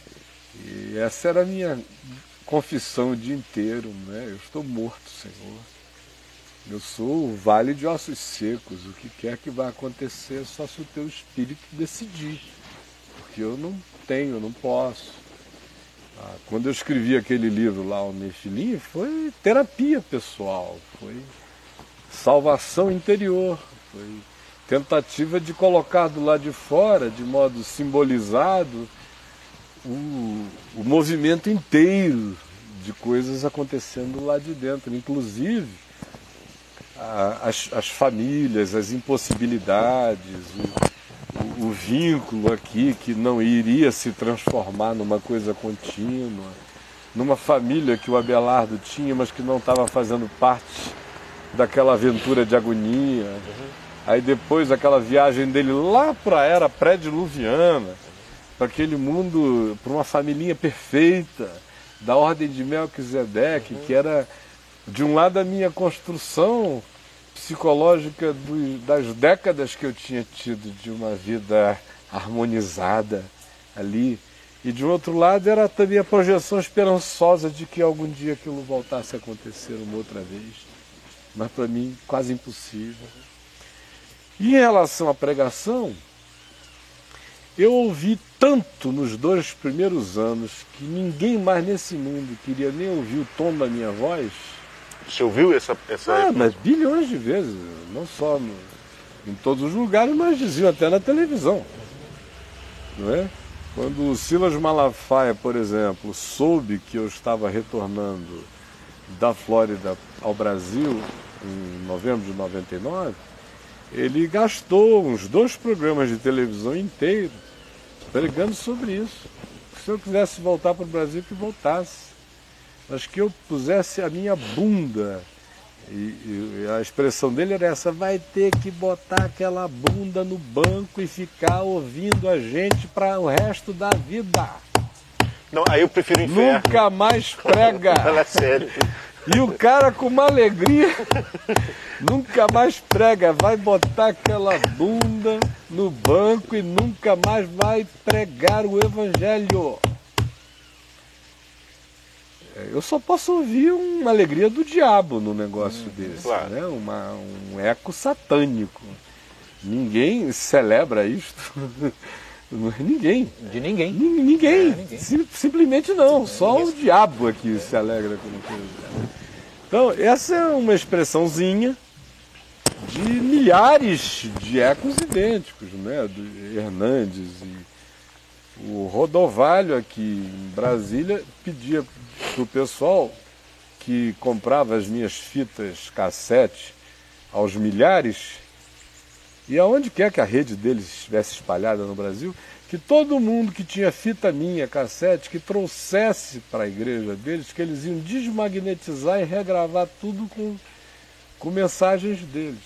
E essa era a minha confissão o dia inteiro, né? Eu estou morto, Senhor. Eu sou o vale de ossos secos. O que quer que vá acontecer é só se o teu espírito decidir. Porque eu não tenho, eu não posso. Ah, quando eu escrevi aquele livro lá, o Nefilim, foi terapia pessoal, foi salvação interior, foi tentativa de colocar do lado de fora, de modo simbolizado, o, o movimento inteiro de coisas acontecendo lá de dentro, inclusive a, as, as, famílias, as impossibilidades, o, o, o vínculo aqui que não iria se transformar numa coisa contínua, numa família que o Abelardo tinha, mas que não estava fazendo parte daquela aventura de agonia. Aí depois aquela viagem dele lá para a era pré-diluviana, para aquele mundo, para uma família perfeita, da ordem de Melquisedeque, que era de um lado a minha construção psicológica do, das décadas que eu tinha tido de uma vida harmonizada ali. E de outro lado era também a projeção esperançosa de que algum dia aquilo voltasse a acontecer uma outra vez. Mas para mim quase impossível. E em relação à pregação, eu ouvi tanto nos dois primeiros anos que ninguém mais nesse mundo queria nem ouvir o tom da minha voz. Você ouviu essa, essa Ah, mas bilhões de vezes, não só no, em todos os lugares, mas diziam até na televisão. Não é? Quando o Silas Malafaia, por exemplo, soube que eu estava retornando da Flórida ao Brasil em novembro de 99, ele gastou uns dois programas de televisão inteiros pregando sobre isso. Se eu quisesse voltar para o Brasil, que voltasse. Mas que eu pusesse a minha bunda. E, e, a expressão dele era essa: vai ter que botar aquela bunda no banco e ficar ouvindo a gente para o resto da vida. Não, aí eu prefiro o inferno. Nunca mais prega. Fala sério. E o cara com uma alegria nunca mais prega, vai botar aquela bunda no banco e nunca mais vai pregar o evangelho. É, eu só posso ouvir uma alegria do diabo no negócio hum, desse, claro. né? Uma, um eco satânico. Ninguém celebra isto. Ninguém. De ninguém. ninguém. É, ninguém. Sim, simplesmente não. Só ninguém. o diabo aqui se alegra com coisa. Então, essa é uma expressãozinha de milhares de ecos idênticos, né? Do Hernandes e o Rodovalho aqui em Brasília pedia para o pessoal que comprava as minhas fitas cassete aos milhares e aonde quer que a rede deles estivesse espalhada no Brasil, que todo mundo que tinha fita minha, cassete, que trouxesse para a igreja deles, que eles iam desmagnetizar e regravar tudo com, com mensagens deles.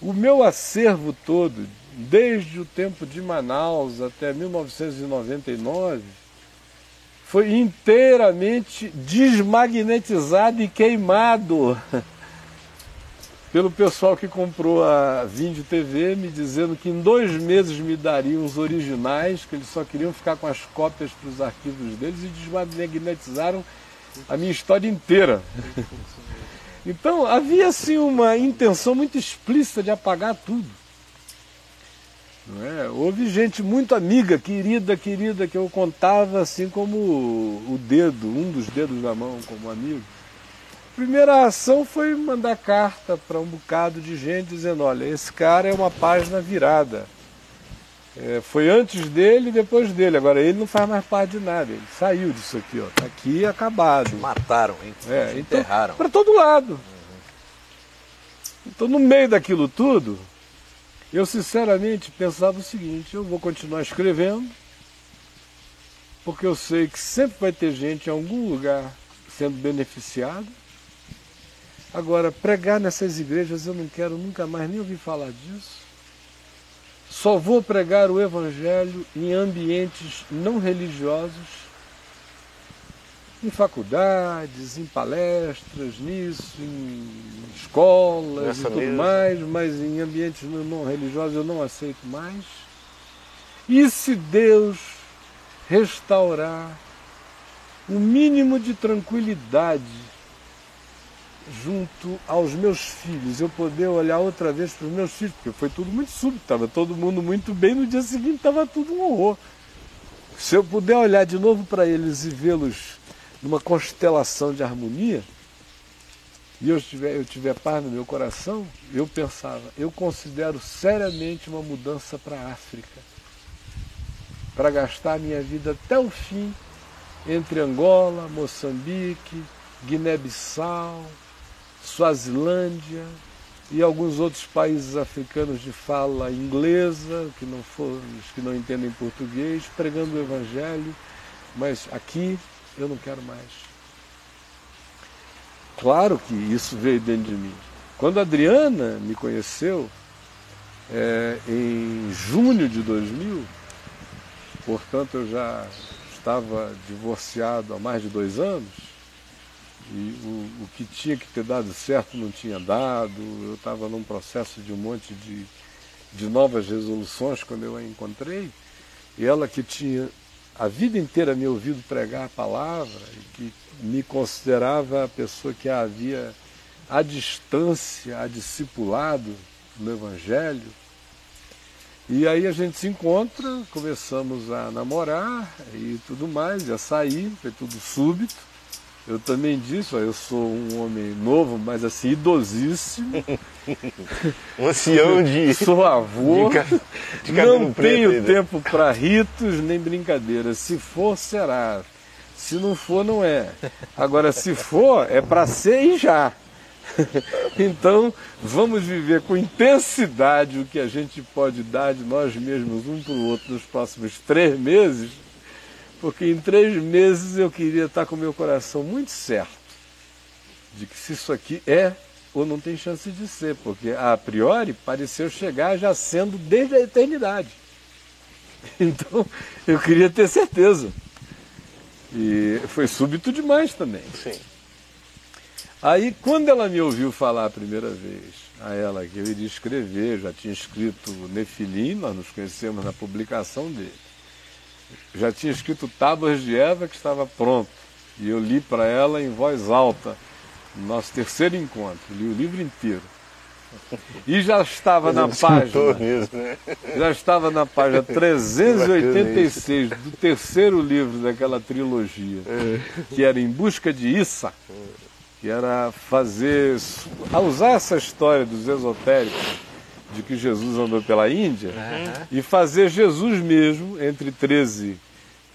O meu acervo todo, desde o tempo de Manaus até 1999, foi inteiramente desmagnetizado e queimado pelo pessoal que comprou a Vídeo TV, me dizendo que em dois meses me dariam os originais, que eles só queriam ficar com as cópias para os arquivos deles e desmagnetizaram a minha história inteira. Então havia assim uma intenção muito explícita de apagar tudo. É? Houve gente muito amiga, querida, querida, que eu contava assim como o dedo, um dos dedos da mão como amigo primeira ação foi mandar carta para um bocado de gente dizendo, olha, esse cara é uma página virada. É, foi antes dele e depois dele. Agora ele não faz mais parte de nada. Ele saiu disso aqui, ó. Tá aqui acabado. Mataram, hein? É, então, enterraram. Para todo lado. Uhum. Então no meio daquilo tudo, eu sinceramente pensava o seguinte, eu vou continuar escrevendo, porque eu sei que sempre vai ter gente em algum lugar sendo beneficiada Agora, pregar nessas igrejas eu não quero nunca mais nem ouvir falar disso. Só vou pregar o Evangelho em ambientes não religiosos, em faculdades, em palestras, nisso, em escolas Nessa e tudo mesmo. mais, mas em ambientes não religiosos eu não aceito mais. E se Deus restaurar o mínimo de tranquilidade junto aos meus filhos, eu poder olhar outra vez para os meus filhos, porque foi tudo muito súbito, estava todo mundo muito bem, no dia seguinte estava tudo um horror. Se eu puder olhar de novo para eles e vê-los numa constelação de harmonia, e eu tiver, eu tiver paz no meu coração, eu pensava, eu considero seriamente uma mudança para a África. Para gastar a minha vida até o fim entre Angola, Moçambique, Guiné-Bissau, Suazilândia e alguns outros países africanos de fala inglesa, que não for, que não entendem português, pregando o Evangelho, mas aqui eu não quero mais. Claro que isso veio dentro de mim. Quando a Adriana me conheceu, é, em junho de 2000, portanto eu já estava divorciado há mais de dois anos, e o, o que tinha que ter dado certo não tinha dado, eu estava num processo de um monte de, de novas resoluções quando eu a encontrei, e ela que tinha a vida inteira me ouvido pregar a palavra e que me considerava a pessoa que a havia à distância, a discipulado no Evangelho. E aí a gente se encontra, começamos a namorar e tudo mais, a sair, foi tudo súbito. Eu também disse, ó, eu sou um homem novo, mas assim, idosíssimo. um ancião de. Sou avô. De, de não tenho ainda. tempo para ritos nem brincadeiras. Se for, será. Se não for, não é. Agora, se for, é para ser e já. Então, vamos viver com intensidade o que a gente pode dar de nós mesmos um para o outro nos próximos três meses porque em três meses eu queria estar com o meu coração muito certo de que se isso aqui é ou não tem chance de ser, porque a priori pareceu chegar já sendo desde a eternidade. Então eu queria ter certeza. E foi súbito demais também. Sim. Aí quando ela me ouviu falar a primeira vez, a ela que eu iria escrever, já tinha escrito Nefilim, nós nos conhecemos na publicação dele já tinha escrito Tábuas de Eva que estava pronto. E eu li para ela em voz alta, no nosso terceiro encontro, li o livro inteiro. E já estava na página. Mesmo, né? Já estava na página 386 do terceiro livro daquela trilogia, que era Em Busca de Issa, que era fazer. a usar essa história dos esotéricos de que Jesus andou pela Índia uhum. e fazer Jesus mesmo, entre 13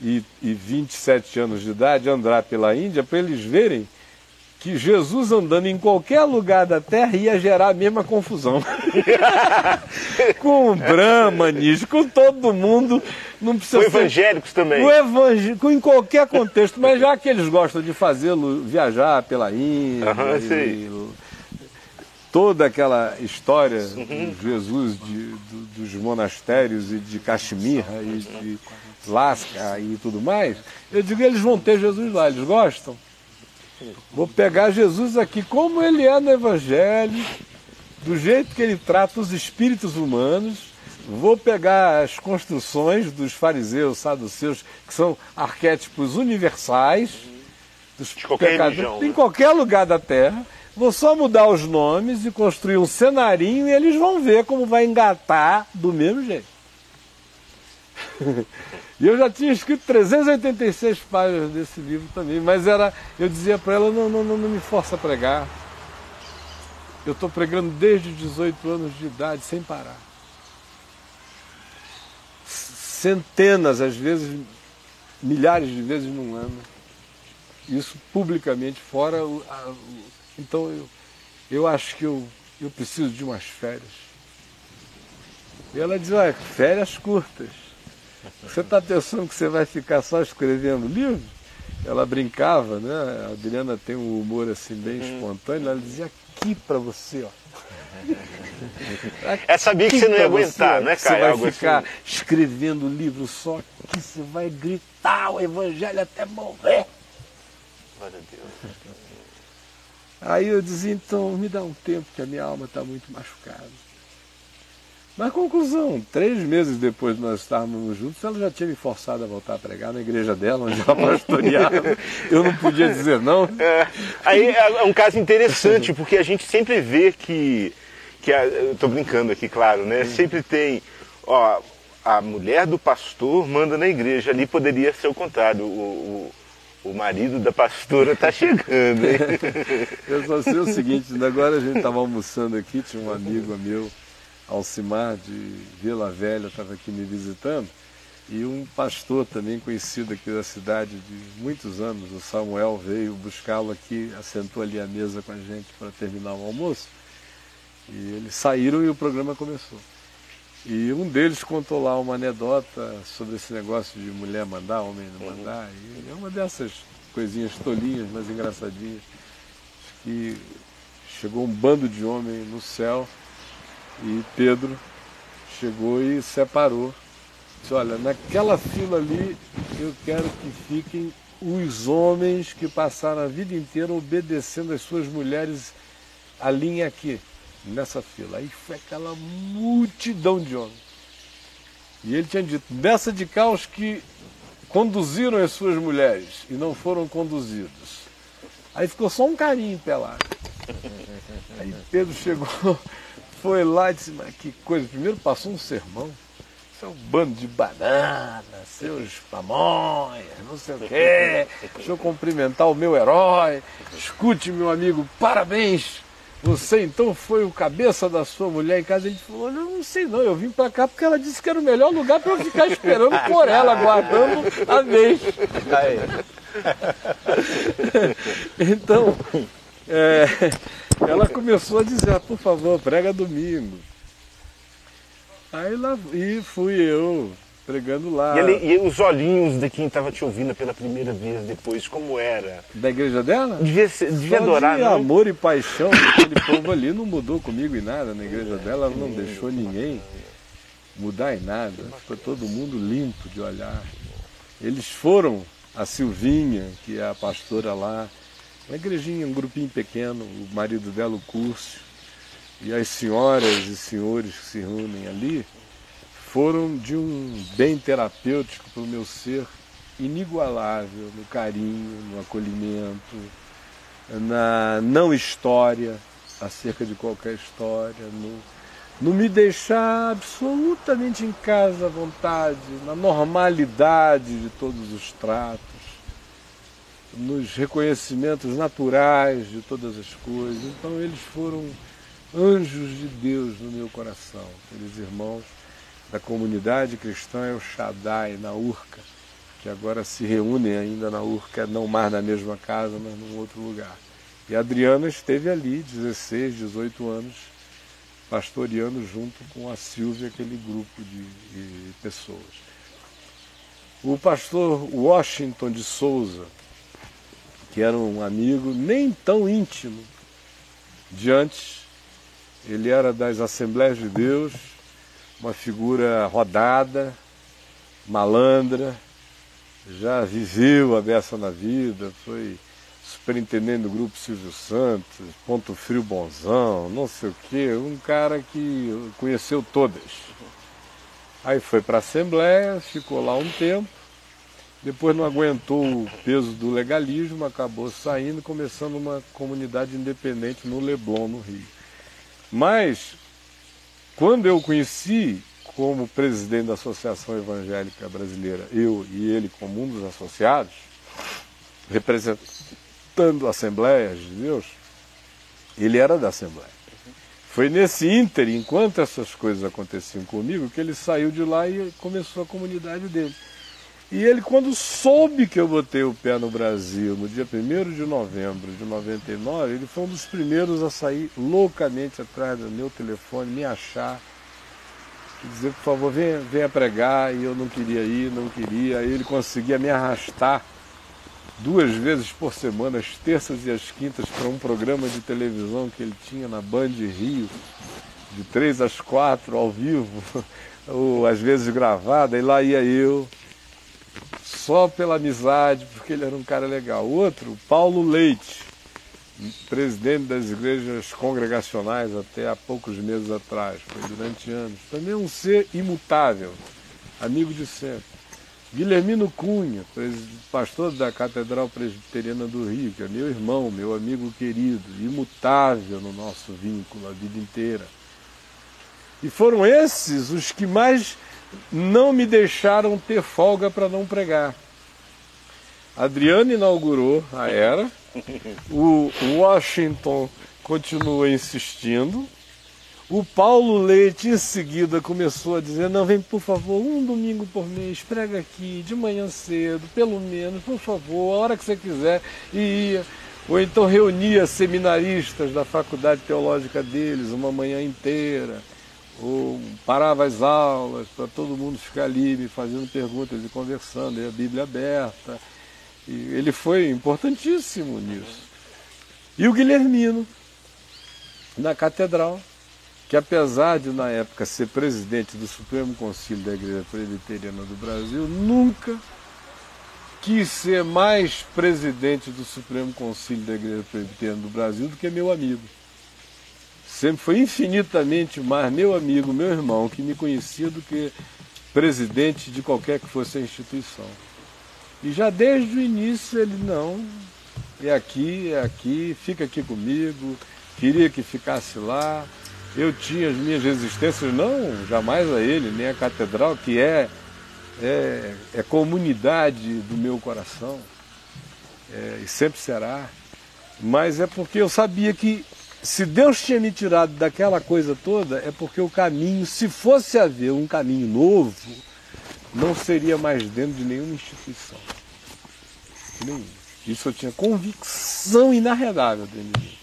e, e 27 anos de idade, andar pela Índia para eles verem que Jesus andando em qualquer lugar da terra ia gerar a mesma confusão. com o Brahmanis, com todo mundo. Não precisa com ser... evangélicos também. Com evangélico, em qualquer contexto, mas já que eles gostam de fazê-lo viajar pela Índia, uhum, e, toda aquela história de Jesus de, do, dos monastérios e de Caxemira e de Lasca e tudo mais, eu digo eles vão ter Jesus lá, eles gostam. Vou pegar Jesus aqui como ele é no Evangelho, do jeito que ele trata os espíritos humanos, vou pegar as construções dos fariseus, saduceus, que são arquétipos universais, dos de qualquer pecadores, religião, em né? qualquer lugar da terra, Vou só mudar os nomes e construir um cenarinho e eles vão ver como vai engatar do mesmo jeito. e eu já tinha escrito 386 páginas desse livro também, mas era, eu dizia para ela, não, não, não, não me força a pregar. Eu estou pregando desde 18 anos de idade, sem parar. Centenas, às vezes, milhares de vezes num ano. Isso publicamente, fora o, então eu, eu acho que eu, eu preciso de umas férias. E ela diz, olha, férias curtas. Você está pensando que você vai ficar só escrevendo livro? Ela brincava, né? A Adriana tem um humor assim bem uhum. espontâneo, ela dizia aqui para você, ó. É sabia que você não ia aguentar, você, né, Você vai Algo ficar assim. escrevendo livro só que você vai gritar o evangelho até morrer. Glória a Deus. Aí eu dizia, então me dá um tempo que a minha alma está muito machucada. Mas conclusão, três meses depois de nós estarmos juntos, ela já tinha me forçado a voltar a pregar na igreja dela, onde ela pastoreava. Eu não podia dizer não. É, aí é um caso interessante, porque a gente sempre vê que. que a, eu estou brincando aqui, claro, né? Sempre tem. Ó, a mulher do pastor manda na igreja. Ali poderia ser o contrário. O, o, o marido da pastora está chegando, hein? Eu só sei o seguinte, agora a gente estava almoçando aqui, tinha um amigo meu, Alcimar, de Vila Velha, estava aqui me visitando, e um pastor também conhecido aqui da cidade de muitos anos, o Samuel, veio buscá-lo aqui, assentou ali à mesa com a gente para terminar o almoço. E eles saíram e o programa começou. E um deles contou lá uma anedota sobre esse negócio de mulher mandar, homem não mandar. E é uma dessas coisinhas tolinhas, mas engraçadinhas. Que chegou um bando de homens no céu e Pedro chegou e separou. Disse, olha, naquela fila ali eu quero que fiquem os homens que passaram a vida inteira obedecendo as suas mulheres a linha aqui nessa fila. Aí foi aquela multidão de homens. E ele tinha dito: dessa de cá os que conduziram as suas mulheres e não foram conduzidos. Aí ficou só um carinho pelado. Aí Pedro chegou, foi lá e disse: Mas que coisa. Primeiro passou um sermão. Seu bando de bananas, seus pamonhas, não sei o quê. Deixa eu cumprimentar o meu herói. Escute, meu amigo, parabéns você então foi o cabeça da sua mulher em casa? A gente falou, não, não sei não, eu vim para cá porque ela disse que era o melhor lugar para eu ficar esperando por ela, aguardando a vez. então, é, ela começou a dizer, ah, por favor, prega domingo. Aí lá e fui eu, pregando lá. E, ele, e, os olhinhos de quem estava te ouvindo pela primeira vez depois, como era? Da igreja dela? Devia, ser, devia Só adorar, de não? amor e paixão, aquele povo ali não mudou comigo em nada na igreja dela, ela não deixou ninguém mudar em nada, ficou todo mundo limpo de olhar. Eles foram, a Silvinha, que é a pastora lá, uma igrejinha, um grupinho pequeno, o marido dela, o Curso, e as senhoras e senhores que se reúnem ali, foram de um bem terapêutico para o meu ser inigualável no carinho, no acolhimento, na não história acerca de qualquer história, no, no me deixar absolutamente em casa à vontade, na normalidade de todos os tratos, nos reconhecimentos naturais de todas as coisas. Então eles foram anjos de Deus no meu coração, aqueles irmãos da comunidade cristã é o Shaddai, na Urca, que agora se reúnem ainda na Urca, não mais na mesma casa, mas num outro lugar. E a Adriana esteve ali, 16, 18 anos, pastoreando junto com a Silvia, aquele grupo de, de pessoas. O pastor Washington de Souza, que era um amigo nem tão íntimo de antes, ele era das Assembleias de Deus, uma figura rodada, malandra, já viveu a beça na vida, foi superintendente do grupo Silvio Santos, Ponto Frio Bonzão, não sei o quê, um cara que conheceu todas. Aí foi para a Assembleia, ficou lá um tempo, depois não aguentou o peso do legalismo, acabou saindo, começando uma comunidade independente no Leblon, no Rio. Mas quando eu conheci como presidente da Associação Evangélica Brasileira, eu e ele como um dos associados, representando Assembleias de Deus, ele era da Assembleia. Foi nesse ínter, enquanto essas coisas aconteciam comigo, que ele saiu de lá e começou a comunidade dele. E ele, quando soube que eu botei o pé no Brasil, no dia 1 de novembro de 99, ele foi um dos primeiros a sair loucamente atrás do meu telefone, me achar, dizer, por favor, venha, venha pregar, e eu não queria ir, não queria. Aí ele conseguia me arrastar duas vezes por semana, as terças e as quintas, para um programa de televisão que ele tinha na Band Rio, de três às quatro, ao vivo, ou às vezes gravada, e lá ia eu só pela amizade, porque ele era um cara legal. Outro, Paulo Leite, presidente das igrejas congregacionais até há poucos meses atrás, foi durante anos. Também um ser imutável, amigo de sempre. Guilhermino Cunha, pastor da Catedral Presbiteriana do Rio, que é meu irmão, meu amigo querido, imutável no nosso vínculo a vida inteira. E foram esses os que mais não me deixaram ter folga para não pregar. Adriano inaugurou a era, o Washington continua insistindo, o Paulo Leite em seguida começou a dizer, não, vem por favor, um domingo por mês, prega aqui, de manhã cedo, pelo menos, por favor, a hora que você quiser, e ia. Ou então reunia seminaristas da faculdade teológica deles uma manhã inteira, ou parava as aulas para todo mundo ficar ali me fazendo perguntas e conversando, e a Bíblia aberta. E ele foi importantíssimo nisso. E o Guilhermino, na catedral, que apesar de na época ser presidente do Supremo Conselho da Igreja Presbiteriana do Brasil, nunca quis ser mais presidente do Supremo Conselho da Igreja Presbiteriana do Brasil do que meu amigo. Sempre foi infinitamente mais meu amigo, meu irmão, que me conhecia do que presidente de qualquer que fosse a instituição. E já desde o início ele não, é aqui, é aqui, fica aqui comigo, queria que ficasse lá. Eu tinha as minhas resistências, não jamais a ele, nem a catedral, que é é, é comunidade do meu coração, é, e sempre será, mas é porque eu sabia que se Deus tinha me tirado daquela coisa toda, é porque o caminho, se fosse haver um caminho novo, não seria mais dentro de nenhuma instituição. Nenhum. Isso eu tinha convicção inarredável dentro de mim.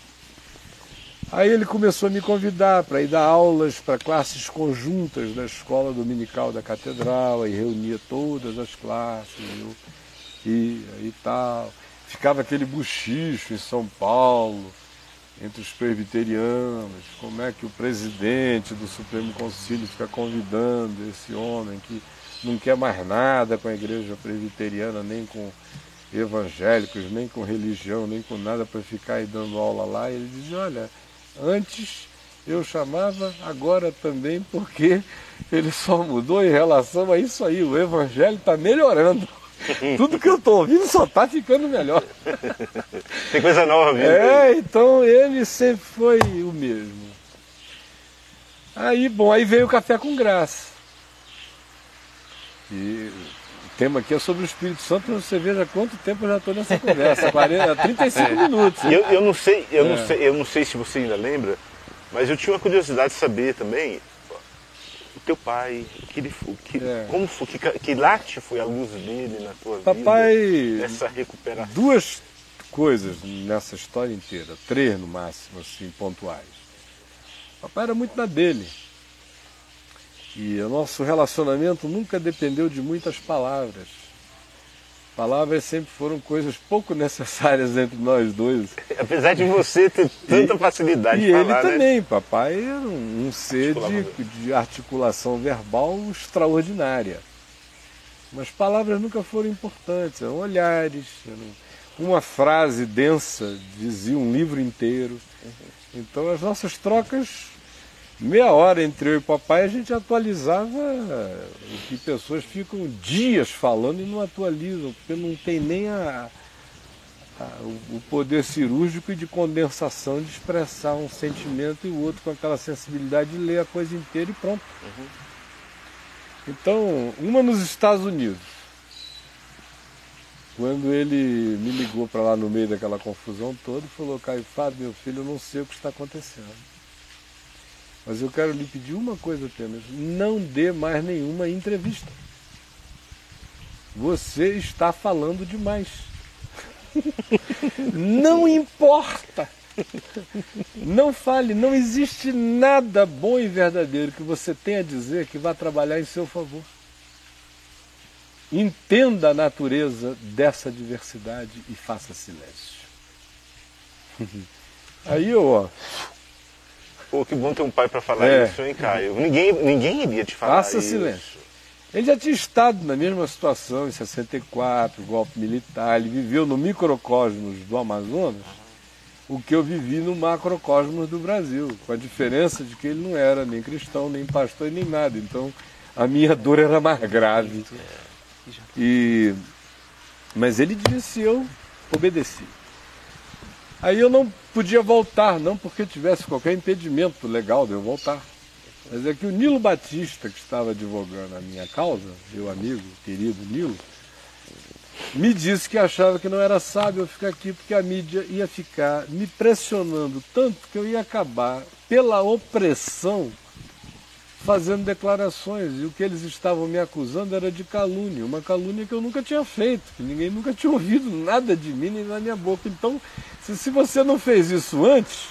Aí ele começou a me convidar para ir dar aulas para classes conjuntas da escola dominical da catedral, e reunia todas as classes, eu ia e tal. Ficava aquele buchicho em São Paulo, entre os presbiterianos, como é que o presidente do Supremo Conselho fica convidando esse homem que não quer mais nada com a igreja presbiteriana, nem com evangélicos, nem com religião, nem com nada para ficar aí dando aula lá. E ele dizia, olha, Antes eu chamava, agora também, porque ele só mudou em relação a isso aí. O evangelho está melhorando. Tudo que eu estou ouvindo só está ficando melhor. Tem coisa nova vindo. É, então ele sempre foi o mesmo. Aí, bom, aí veio o café com graça. E o tema aqui é sobre o Espírito Santo, você veja quanto tempo eu já estou nessa conversa, 40, 35 minutos. Eu, eu não sei, eu, é. não sei, eu não sei se você ainda lembra, mas eu tinha uma curiosidade de saber também o teu pai, que ele foi, que, é. como foi, que, que late foi a luz dele na tua Papai, vida, essa recuperação. Duas coisas nessa história inteira, três no máximo, assim, pontuais. Papai era muito na dele. E o nosso relacionamento nunca dependeu de muitas palavras. Palavras sempre foram coisas pouco necessárias entre nós dois. Apesar de você ter tanta e, facilidade e de falar, ele né? também, papai era um, um ser de, de articulação verbal extraordinária. Mas palavras nunca foram importantes, eram olhares, uma frase densa dizia um livro inteiro. Então as nossas trocas meia hora entre eu e papai a gente atualizava o que pessoas ficam dias falando e não atualizam, porque não tem nem a, a, o poder cirúrgico e de condensação de expressar um sentimento e o outro com aquela sensibilidade de ler a coisa inteira e pronto. Uhum. Então, uma nos Estados Unidos, quando ele me ligou para lá no meio daquela confusão toda, falou, Caio Fábio, meu filho, eu não sei o que está acontecendo. Mas eu quero lhe pedir uma coisa apenas: não dê mais nenhuma entrevista. Você está falando demais. Não importa. Não fale, não existe nada bom e verdadeiro que você tenha a dizer que vá trabalhar em seu favor. Entenda a natureza dessa diversidade e faça silêncio. Aí eu, ó, Pô, que bom ter um pai para falar é. isso, hein, Caio? Ninguém, ninguém iria te falar Faça isso. silêncio. Ele já tinha estado na mesma situação em 64, golpe militar, ele viveu no microcosmos do Amazonas, o que eu vivi no macrocosmos do Brasil, com a diferença de que ele não era nem cristão, nem pastor, nem nada. Então a minha dor era mais grave. E... Mas ele disse, eu obedeci. Aí eu não podia voltar, não porque tivesse qualquer impedimento legal de eu voltar. Mas é que o Nilo Batista, que estava advogando a minha causa, meu amigo, querido Nilo, me disse que achava que não era sábio eu ficar aqui porque a mídia ia ficar me pressionando tanto que eu ia acabar pela opressão fazendo declarações e o que eles estavam me acusando era de calúnia, uma calúnia que eu nunca tinha feito, que ninguém nunca tinha ouvido nada de mim nem na minha boca. Então, se, se você não fez isso antes,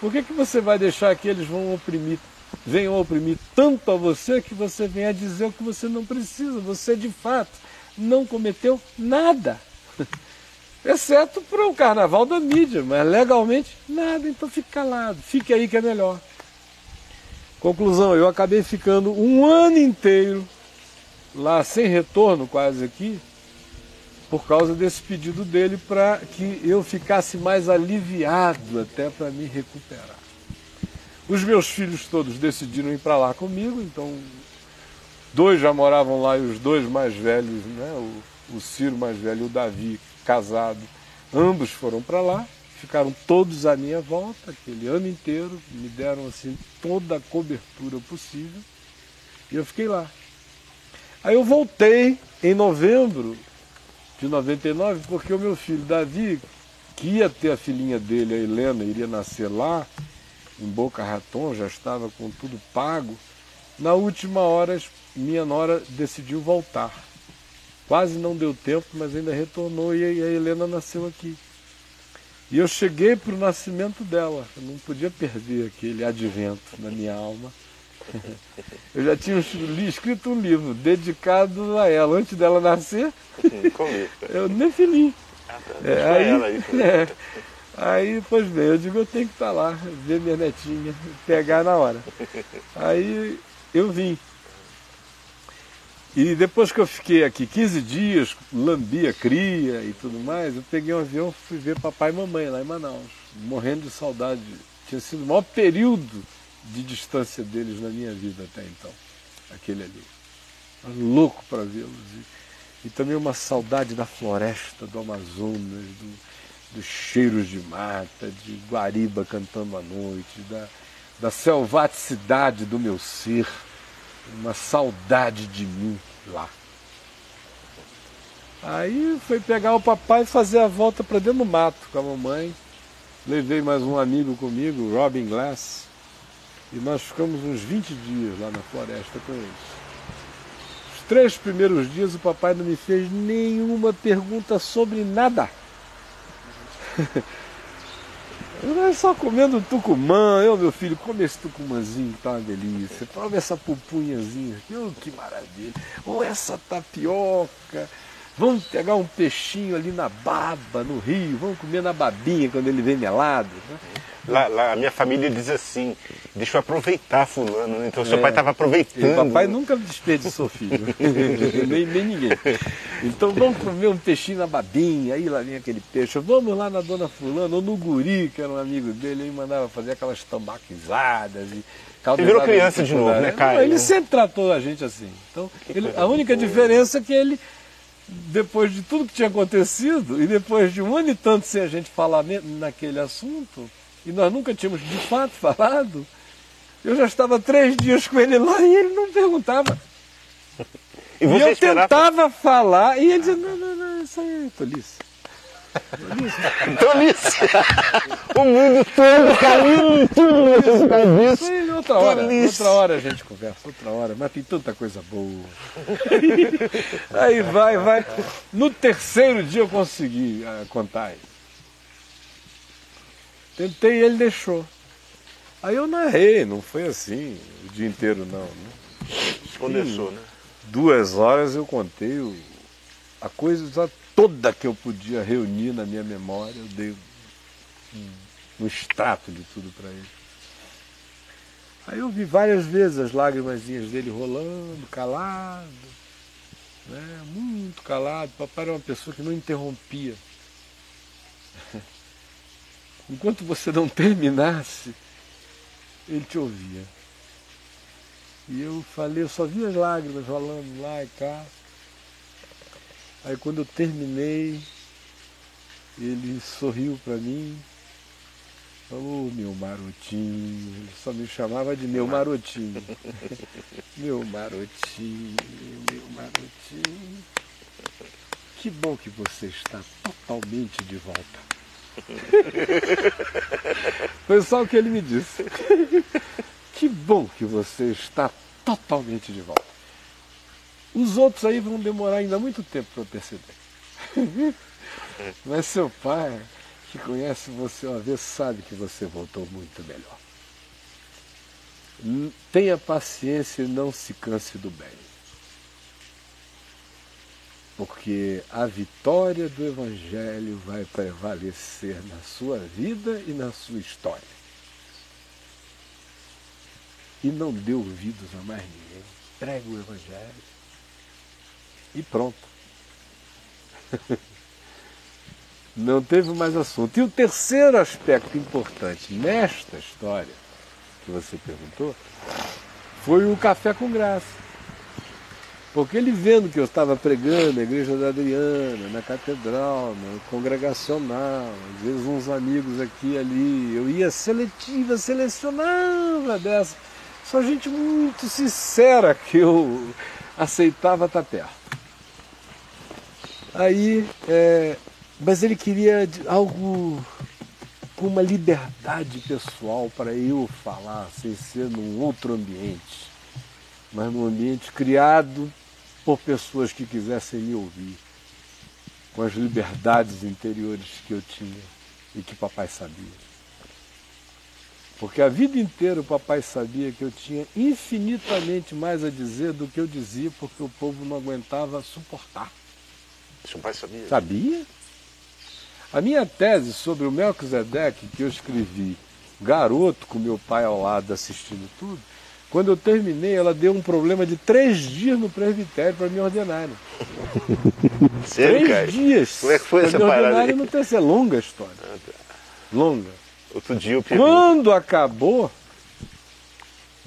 por que, que você vai deixar que eles vão oprimir, venham oprimir tanto a você que você venha dizer o que você não precisa? Você de fato não cometeu nada. Exceto para o carnaval da mídia, mas legalmente nada, então fique calado, fique aí que é melhor. Conclusão, eu acabei ficando um ano inteiro lá sem retorno quase aqui, por causa desse pedido dele para que eu ficasse mais aliviado até para me recuperar. Os meus filhos todos decidiram ir para lá comigo, então dois já moravam lá e os dois mais velhos, né, o, o Ciro mais velho e o Davi, casado, ambos foram para lá ficaram todos à minha volta, aquele ano inteiro, me deram assim toda a cobertura possível, e eu fiquei lá. Aí eu voltei em novembro de 99, porque o meu filho Davi, que ia ter a filhinha dele, a Helena, iria nascer lá, em Boca Raton, já estava com tudo pago, na última hora minha nora decidiu voltar. Quase não deu tempo, mas ainda retornou e a Helena nasceu aqui. E eu cheguei para o nascimento dela, eu não podia perder aquele advento na minha alma. Eu já tinha escrito um livro dedicado a ela, antes dela nascer. eu nem feliz. Ah, tá. é, aí, ela isso, né? é, aí, pois bem, eu digo, eu tenho que estar lá, ver minha netinha, pegar na hora. Aí eu vim. E depois que eu fiquei aqui 15 dias, lambia cria e tudo mais, eu peguei um avião e fui ver papai e mamãe lá em Manaus, morrendo de saudade. Tinha sido o maior período de distância deles na minha vida até então, aquele ali. louco para vê-los. E, e, também uma saudade da floresta do Amazonas, do, dos cheiros de mata, de guariba cantando à noite, da, da selvaticidade do meu ser uma saudade de mim lá. Aí foi pegar o papai e fazer a volta para dentro do mato com a mamãe. Levei mais um amigo comigo, Robin Glass, e nós ficamos uns 20 dias lá na floresta com eles. Os três primeiros dias o papai não me fez nenhuma pergunta sobre nada. Nós só comendo tucumã, eu, meu filho, come esse tucumãzinho que tá uma delícia. Prova essa pupunhazinha oh, que maravilha. Ou essa tapioca. Vamos pegar um peixinho ali na baba, no rio, vamos comer na babinha quando ele vem melado. Né? Lá, lá, a minha família diz assim, deixa eu aproveitar fulano, então seu é. pai estava aproveitando. E papai nunca desperdiçou filho, nem, nem ninguém. Então vamos comer um peixinho na babinha, aí lá vem aquele peixe, vamos lá na dona fulano, ou no guri, que era um amigo dele, ele mandava fazer aquelas tambaquizadas e ele virou criança de novo, né, Caio? Ele sempre tratou a gente assim. Então, ele, a única diferença é que ele depois de tudo que tinha acontecido e depois de um ano e tanto sem a gente falar naquele assunto, e nós nunca tínhamos de fato falado, eu já estava três dias com ele lá e ele não perguntava. E, e eu tentava falar e ele dizia, não, não, não, isso aí é tolice. Tolice. o mundo todo caindo tudo Isso aí, outra hora, outra hora a gente conversa, outra hora, mas tem tanta coisa boa. aí vai, vai. No terceiro dia eu consegui uh, contar isso. Tentei e ele deixou. Aí eu narrei, não foi assim o dia inteiro não. Né? Condensou, né? Duas horas eu contei o, a coisa toda que eu podia reunir na minha memória, eu dei um, extrato de tudo para ele. Aí eu vi várias vezes as lágrimas dele rolando, calado, né? muito calado. Papai era uma pessoa que não interrompia. Enquanto você não terminasse, ele te ouvia. E eu falei, eu só vi as lágrimas rolando lá e cá. Aí quando eu terminei, ele sorriu para mim, falou, meu marotinho, ele só me chamava de meu marotinho. meu marotinho, meu marotinho. Que bom que você está totalmente de volta. Foi só o que ele me disse. Que bom que você está totalmente de volta. Os outros aí vão demorar ainda muito tempo para perceber. Mas seu pai, que conhece você uma vez, sabe que você voltou muito melhor. Tenha paciência e não se canse do bem. Porque a vitória do Evangelho vai prevalecer na sua vida e na sua história. E não dê ouvidos a mais ninguém. Prega o Evangelho. E pronto. Não teve mais assunto. E o terceiro aspecto importante nesta história que você perguntou foi o café com graça. Porque ele vendo que eu estava pregando na igreja da Adriana, na catedral, no congregacional, às vezes uns amigos aqui e ali, eu ia seletiva, selecionava dessa. Só gente muito sincera que eu aceitava estar perto. Aí, é, mas ele queria algo com uma liberdade pessoal para eu falar, sem ser num outro ambiente, mas num ambiente criado por pessoas que quisessem me ouvir, com as liberdades interiores que eu tinha e que papai sabia. Porque a vida inteira o papai sabia que eu tinha infinitamente mais a dizer do que eu dizia, porque o povo não aguentava suportar. Seu pai sabia? Sabia. A minha tese sobre o Melquisedeque, que eu escrevi garoto, com meu pai ao lado assistindo tudo, quando eu terminei, ela deu um problema de três dias no presbitério para me ordenarem. Sério, três cara? dias. Como é que foi essa me parada ordenarem aí? no terceiro. É longa a história. Longa. Outro dia eu pergunto. Quando acabou,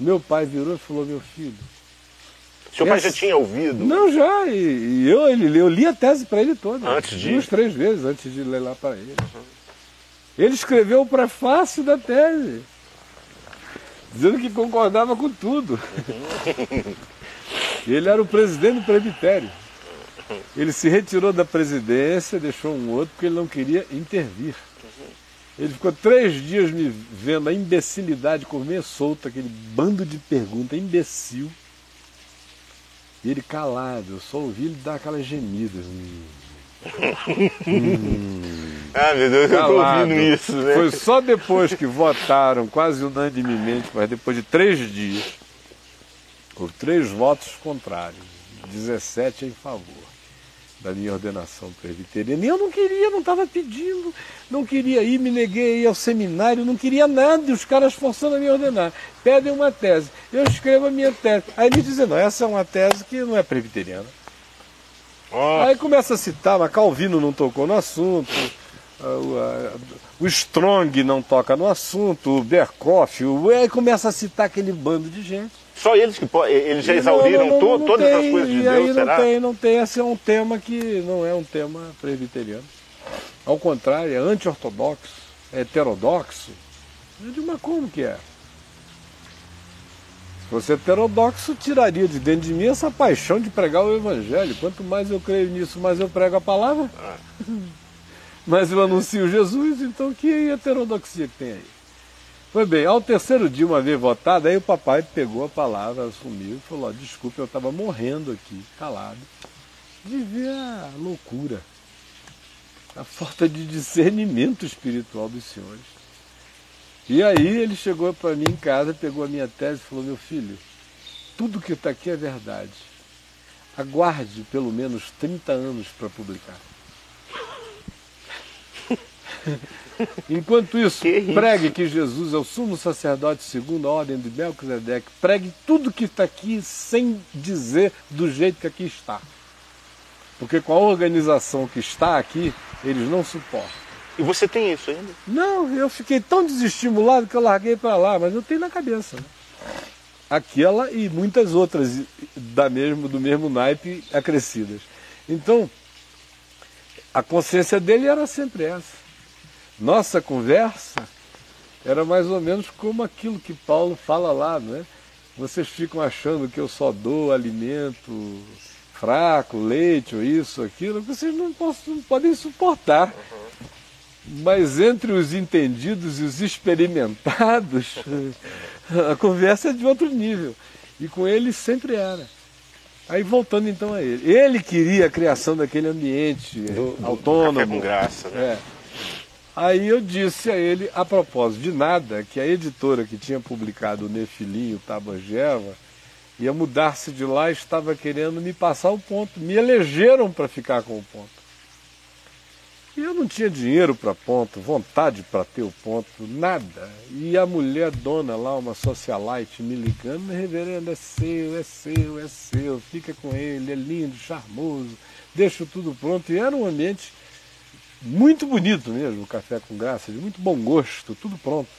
meu pai virou e falou, meu filho, Seu pai essa- já tinha ouvido? Não, já. E, e eu, ele, eu li a tese para ele toda. Antes de- Duas, três vezes antes de ler lá para ele. Ele escreveu o prefácio da tese. Dizendo que concordava com tudo. ele era o presidente do presbitério. Ele se retirou da presidência, deixou um outro, porque ele não queria intervir. Ele ficou três dias me vendo a imbecilidade comer solta, aquele bando de perguntas, imbecil. E ele calado, eu só ouvi ele dar aquelas gemidas. Ah, meu Deus, eu tô Calado. ouvindo isso, né? Foi só depois que votaram, quase unanimemente, mas depois de três dias, houve três votos contrários, 17 em favor da minha ordenação presbiteriana. E eu não queria, não estava pedindo, não queria ir, me neguei a ir ao seminário, não queria nada, e os caras forçando a me ordenar. Pedem uma tese, eu escrevo a minha tese. Aí eles dizem, não, essa é uma tese que não é presbiteriana. Aí começa a citar, mas Calvino não tocou no assunto, o Strong não toca no assunto, o Berkoff, o, aí começa a citar aquele bando de gente. Só eles que podem. Eles já exauriram não- não- to- não todas as tem, coisas de e Deus, não será? tem, não tem. Esse é um tema que não é um tema presbiteriano. Ao contrário, é anti-ortodoxo, é heterodoxo. Eu digo, mas como que é? Se fosse heterodoxo, tiraria de dentro de mim essa paixão de pregar o evangelho. Quanto mais eu creio nisso, mais eu prego a palavra. Ah. mais eu anuncio Jesus, então que heterodoxia que tem aí? Foi bem, ao terceiro dia, uma vez votado, aí o papai pegou a palavra, assumiu e falou, desculpe, eu estava morrendo aqui, calado, de ver a loucura, a falta de discernimento espiritual dos senhores. E aí ele chegou para mim em casa, pegou a minha tese e falou, meu filho, tudo que está aqui é verdade. Aguarde pelo menos 30 anos para publicar. Enquanto isso, Que isso? pregue que Jesus é o sumo sacerdote segundo a ordem de Melquisedeque. Pregue tudo que está aqui sem dizer do jeito que aqui está. Porque com a organização que está aqui, eles não suportam. E você tem isso ainda? Não, eu fiquei tão desestimulado que eu larguei para lá, mas eu tenho na cabeça. né? Aquela e muitas outras da mesmo, do mesmo naipe acrescidas. Então, a consciência dele era sempre essa. Nossa conversa era mais ou menos como aquilo que Paulo fala lá, né? Vocês ficam achando que eu só dou alimento fraco, leite ou isso, aquilo, que vocês não, possam, não podem suportar. Mas entre os entendidos e os experimentados, a conversa é de outro nível. E com ele sempre era. Aí voltando então a ele. Ele queria a criação daquele ambiente do, autônomo. com graça, né? É. Aí eu disse a ele, a propósito de nada, que a editora que tinha publicado o Nefilim, o Tabangeva, ia mudar-se de lá e estava querendo me passar o ponto. Me elegeram para ficar com o ponto. E eu não tinha dinheiro para ponto, vontade para ter o ponto, nada. E a mulher dona lá, uma socialite, me ligando, reverendo, é seu, é seu, é seu, fica com ele, é lindo, charmoso, deixa tudo pronto. E era um ambiente muito bonito mesmo, café com graça, de muito bom gosto, tudo pronto.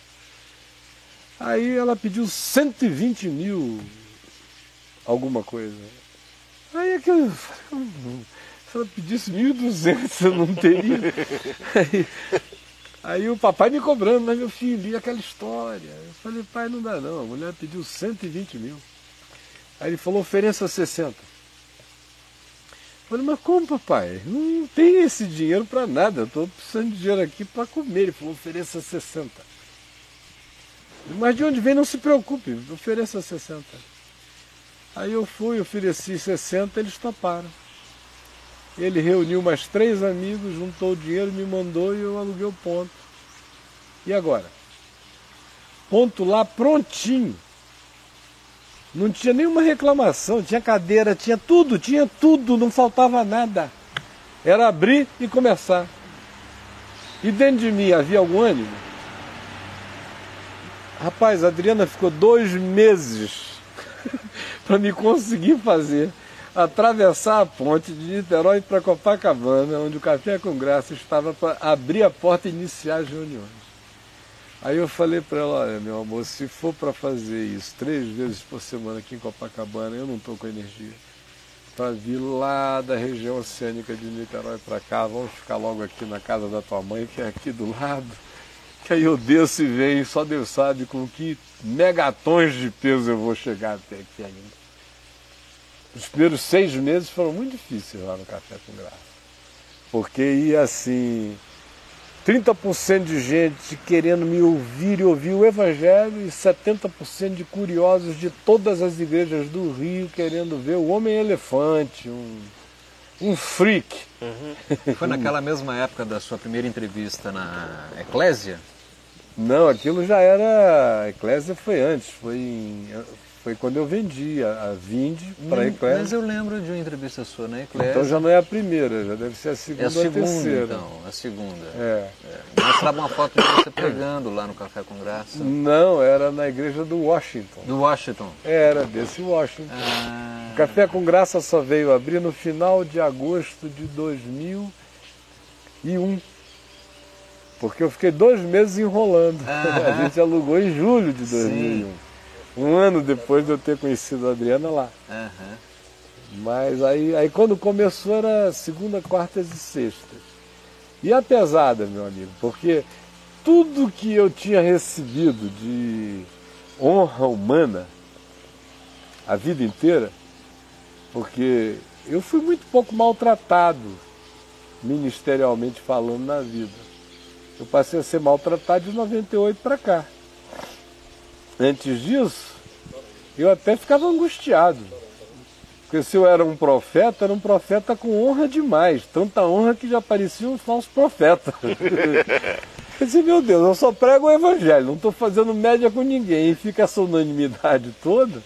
Aí ela pediu 120 mil alguma coisa. Aí aquilo se ela pedisse 1.200 eu não teria. Aí, aí, o papai me cobrando, mas meu filho, e aquela história? Eu falei, pai, não dá não, a mulher pediu 120 mil. Aí ele falou, ofereça 60. Falei, mas como, papai? Não tem esse dinheiro para nada, eu estou precisando de dinheiro aqui para comer. Ele falou, ofereça 60. Mas de onde vem, não se preocupe, ofereça 60. Aí eu fui, ofereci 60, eles toparam. Ele reuniu mais três amigos, juntou o dinheiro, me mandou e eu aluguei o ponto. E agora? Ponto lá prontinho. Não tinha nenhuma reclamação, tinha cadeira, tinha tudo, tinha tudo, não faltava nada. Era abrir e começar. E dentro de mim havia algum ânimo? Rapaz, a Adriana ficou dois meses para me conseguir fazer atravessar a ponte de Niterói para Copacabana, onde o Café com Graça estava para abrir a porta e iniciar as reuniões. Aí eu falei para ela, olha meu amor, se for para fazer isso três vezes por semana aqui em Copacabana, eu não estou com energia. Para vir lá da região oceânica de Niterói para cá, vamos ficar logo aqui na casa da tua mãe, que é aqui do lado. Que aí eu desço e venho, só Deus sabe com que megatons de peso eu vou chegar até aqui ainda. Os primeiros seis meses foram muito difíceis lá no Café com Graça. Porque ia assim, 30% de gente querendo me ouvir e ouvir o Evangelho e 70% de curiosos de todas as igrejas do Rio querendo ver o Homem-Elefante, um, um freak. Uhum. Foi naquela mesma época da sua primeira entrevista na Eclésia? Não, aquilo já era. A Eclésia foi antes, foi em, foi quando eu vendi a, a Vinde para a Eclésia. Mas eu lembro de uma entrevista sua na Eclésia. Então já não é a primeira, já deve ser a segunda é a segunda, terceira. então, a segunda. É. é. Mostrava uma foto de você pregando lá no Café com Graça. Não, era na igreja do Washington. Do Washington? Era, desse Washington. Ah. O Café com Graça só veio abrir no final de agosto de 2001. Porque eu fiquei dois meses enrolando. Ah. A gente alugou em julho de 2001. Sim um ano depois de eu ter conhecido a Adriana lá. Uhum. Mas aí, aí quando começou era segunda, quartas e sextas. E a pesada, meu amigo, porque tudo que eu tinha recebido de honra humana a vida inteira, porque eu fui muito pouco maltratado, ministerialmente falando, na vida. Eu passei a ser maltratado de 98 para cá. Antes disso, eu até ficava angustiado. Porque se eu era um profeta, era um profeta com honra demais. Tanta honra que já parecia um falso profeta. Eu disse, meu Deus, eu só prego o evangelho, não estou fazendo média com ninguém. E fica essa unanimidade toda.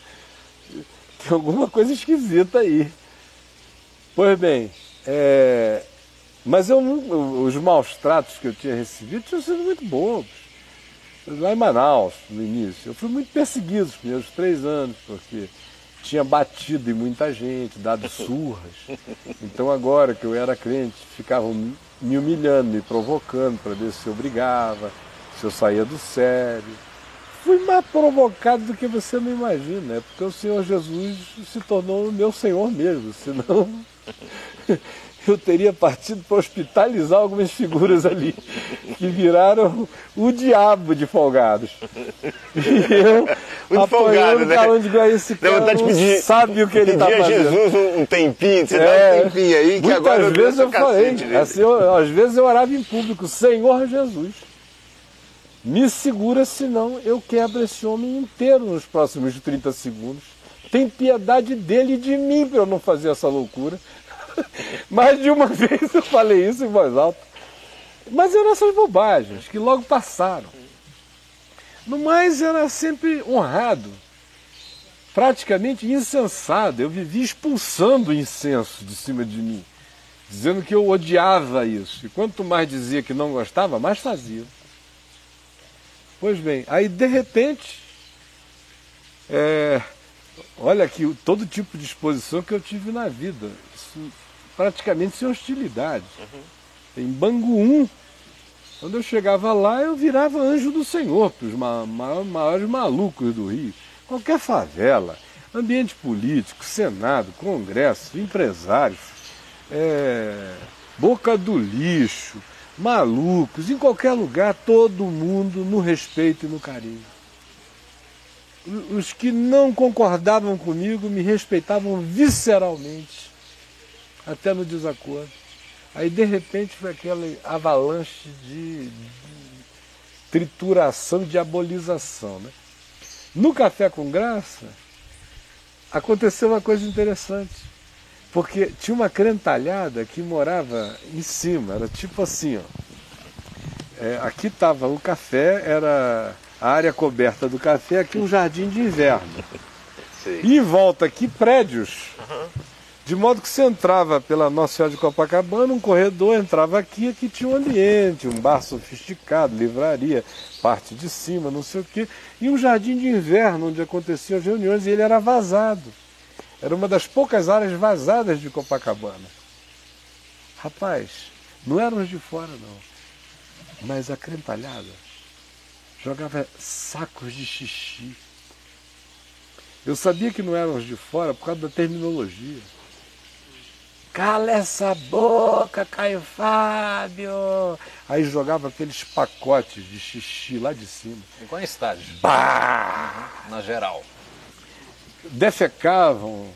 Tem alguma coisa esquisita aí. Pois bem, é... mas eu, os maus tratos que eu tinha recebido tinham sido muito bons lá em Manaus, no início. Eu fui muito perseguido os primeiros três anos, porque tinha batido em muita gente, dado surras. Então agora que eu era crente, ficavam me humilhando, me provocando para ver se eu brigava, se eu saía do sério. Fui mais provocado do que você não imagina, é porque o Senhor Jesus se tornou o meu Senhor mesmo, senão eu teria partido para hospitalizar algumas figuras ali, que viraram o diabo de folgados. E eu, Muito folgado, né? onde esse cara não pedir, sabe o que ele está fazendo. Jesus um, um tempinho, você é, dá um tempinho aí, que agora eu vezes eu falei, assim, eu, às vezes eu orava em público, Senhor Jesus, me segura, senão eu quebro esse homem inteiro nos próximos 30 segundos. Tem piedade dele e de mim para eu não fazer essa loucura. Mais de uma vez eu falei isso em voz alta. Mas eram essas bobagens que logo passaram. No mais, era sempre honrado, praticamente insensado. Eu vivia expulsando o incenso de cima de mim, dizendo que eu odiava isso. E quanto mais dizia que não gostava, mais fazia. Pois bem, aí de repente, é, olha aqui, todo tipo de exposição que eu tive na vida. Isso praticamente sem hostilidade. Uhum. Em Bangu 1, quando eu chegava lá, eu virava anjo do Senhor para os ma ma maiores malucos do Rio. Qualquer favela, ambiente político, Senado, Congresso, empresários, é, boca do lixo, malucos, em qualquer lugar, todo mundo no respeito e no carinho. Os que não concordavam comigo me respeitavam visceralmente até no desacordo. Aí de repente foi aquela avalanche de, de trituração, diabolização. Né? No Café com Graça aconteceu uma coisa interessante. Porque tinha uma crentalhada que morava em cima, era tipo assim, ó. É, aqui estava o café, era a área coberta do café, aqui um jardim de inverno. Sim. E em volta aqui prédios. Uhum. De modo que você entrava pela Nossa Senhora de Copacabana, um corredor entrava aqui, aqui tinha um ambiente, um bar sofisticado, livraria, parte de cima, não sei o quê, e um jardim de inverno onde aconteciam as reuniões e ele era vazado. Era uma das poucas áreas vazadas de Copacabana. Rapaz, não eram de fora não, mas a crentalhada jogava sacos de xixi. Eu sabia que não eram os de fora por causa da terminologia. Cala essa boca, Caio Fábio! Aí jogava aqueles pacotes de xixi lá de cima. Igual em estádio. Bah! Na geral. Defecavam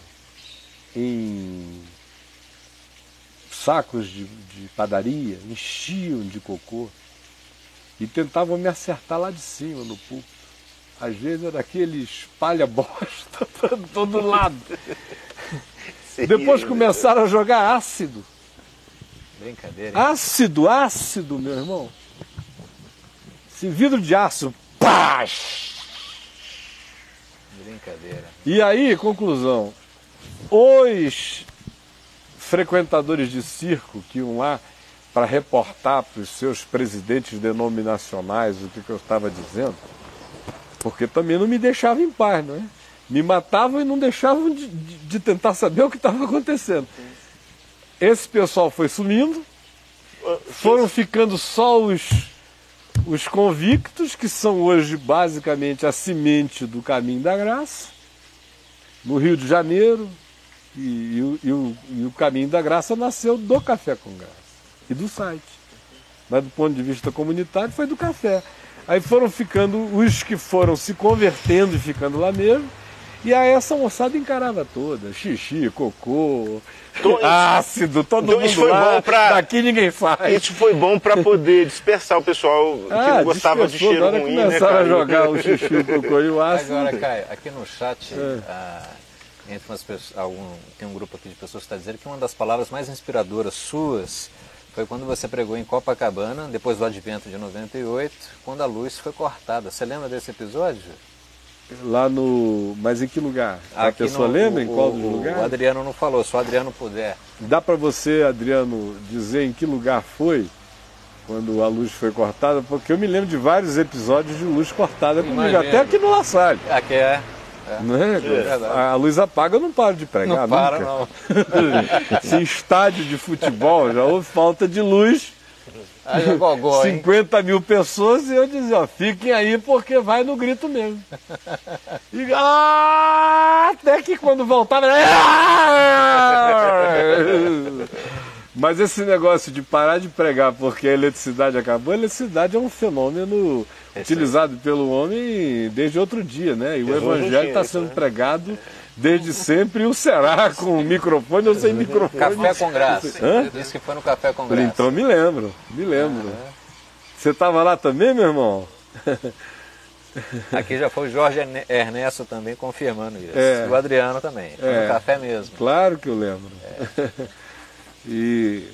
em sacos de, de padaria, enchiam de cocô e tentavam me acertar lá de cima no púlpito. Às vezes era aquele espalha bosta para todo lado. Depois começaram a jogar ácido. Brincadeira. Hein? Ácido, ácido, meu irmão. Esse vidro de aço. Pá! Brincadeira. E aí, conclusão. Os frequentadores de circo que iam lá para reportar para os seus presidentes denominacionais o que, que eu estava dizendo, porque também não me deixava em paz, não é? Me matavam e não deixavam de, de, de tentar saber o que estava acontecendo. Esse pessoal foi sumindo, foram ficando só os, os convictos, que são hoje basicamente a semente do caminho da graça, no Rio de Janeiro, e, e, e, o, e o caminho da graça nasceu do Café com Graça e do site. Mas do ponto de vista comunitário foi do café. Aí foram ficando os que foram se convertendo e ficando lá mesmo, e aí essa moçada encarava toda, xixi, cocô, ácido, todo então, mundo isso foi lá, bom pra... daqui ninguém faz. Isso foi bom para poder dispersar o pessoal ah, que gostava de cheiro ruim, né, começaram a jogar o xixi, o cocô e o ácido. Agora, Caio, aqui no chat, é. ah, entre umas pessoas, algum, tem um grupo aqui de pessoas que está dizendo que uma das palavras mais inspiradoras suas foi quando você pregou em Copacabana, depois do advento de 98, quando a luz foi cortada. Você lembra desse episódio? Lá no. Mas em que lugar? Aqui a pessoa no, lembra o, em qual o, lugar? O Adriano não falou, se o Adriano puder. Dá para você, Adriano, dizer em que lugar foi quando a luz foi cortada? Porque eu me lembro de vários episódios de luz cortada comigo, até aqui no La Salle. Aqui é. É. Né? É a luz apaga, eu não paro de pregar. Não para, nunca. não. Se estádio de futebol já houve falta de luz, Aí é gogó, 50 mil pessoas e eu dizia, ó, fiquem aí porque vai no grito mesmo. E, ah, até que quando voltava. Ah! Mas esse negócio de parar de pregar porque a eletricidade acabou, a eletricidade é um fenômeno é utilizado pelo homem desde outro dia, né? E o evangelho está sendo né? pregado desde sempre o será com microfone ou sem microfone. Café com graça. Hã? Disse que foi no café com graça. Então me lembro, me lembro. Você estava lá também, meu irmão? Aqui já foi o Jorge Ernesto também confirmando isso. É. E o Adriano também. Foi é. no café mesmo. Claro que eu lembro. É. e